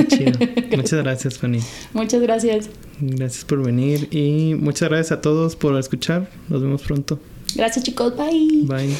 chido. Muchas gracias, Fanny. Muchas gracias. Gracias por venir y muchas gracias a todos por escuchar. Nos vemos pronto. Gracias, chicos. Bye. Bye.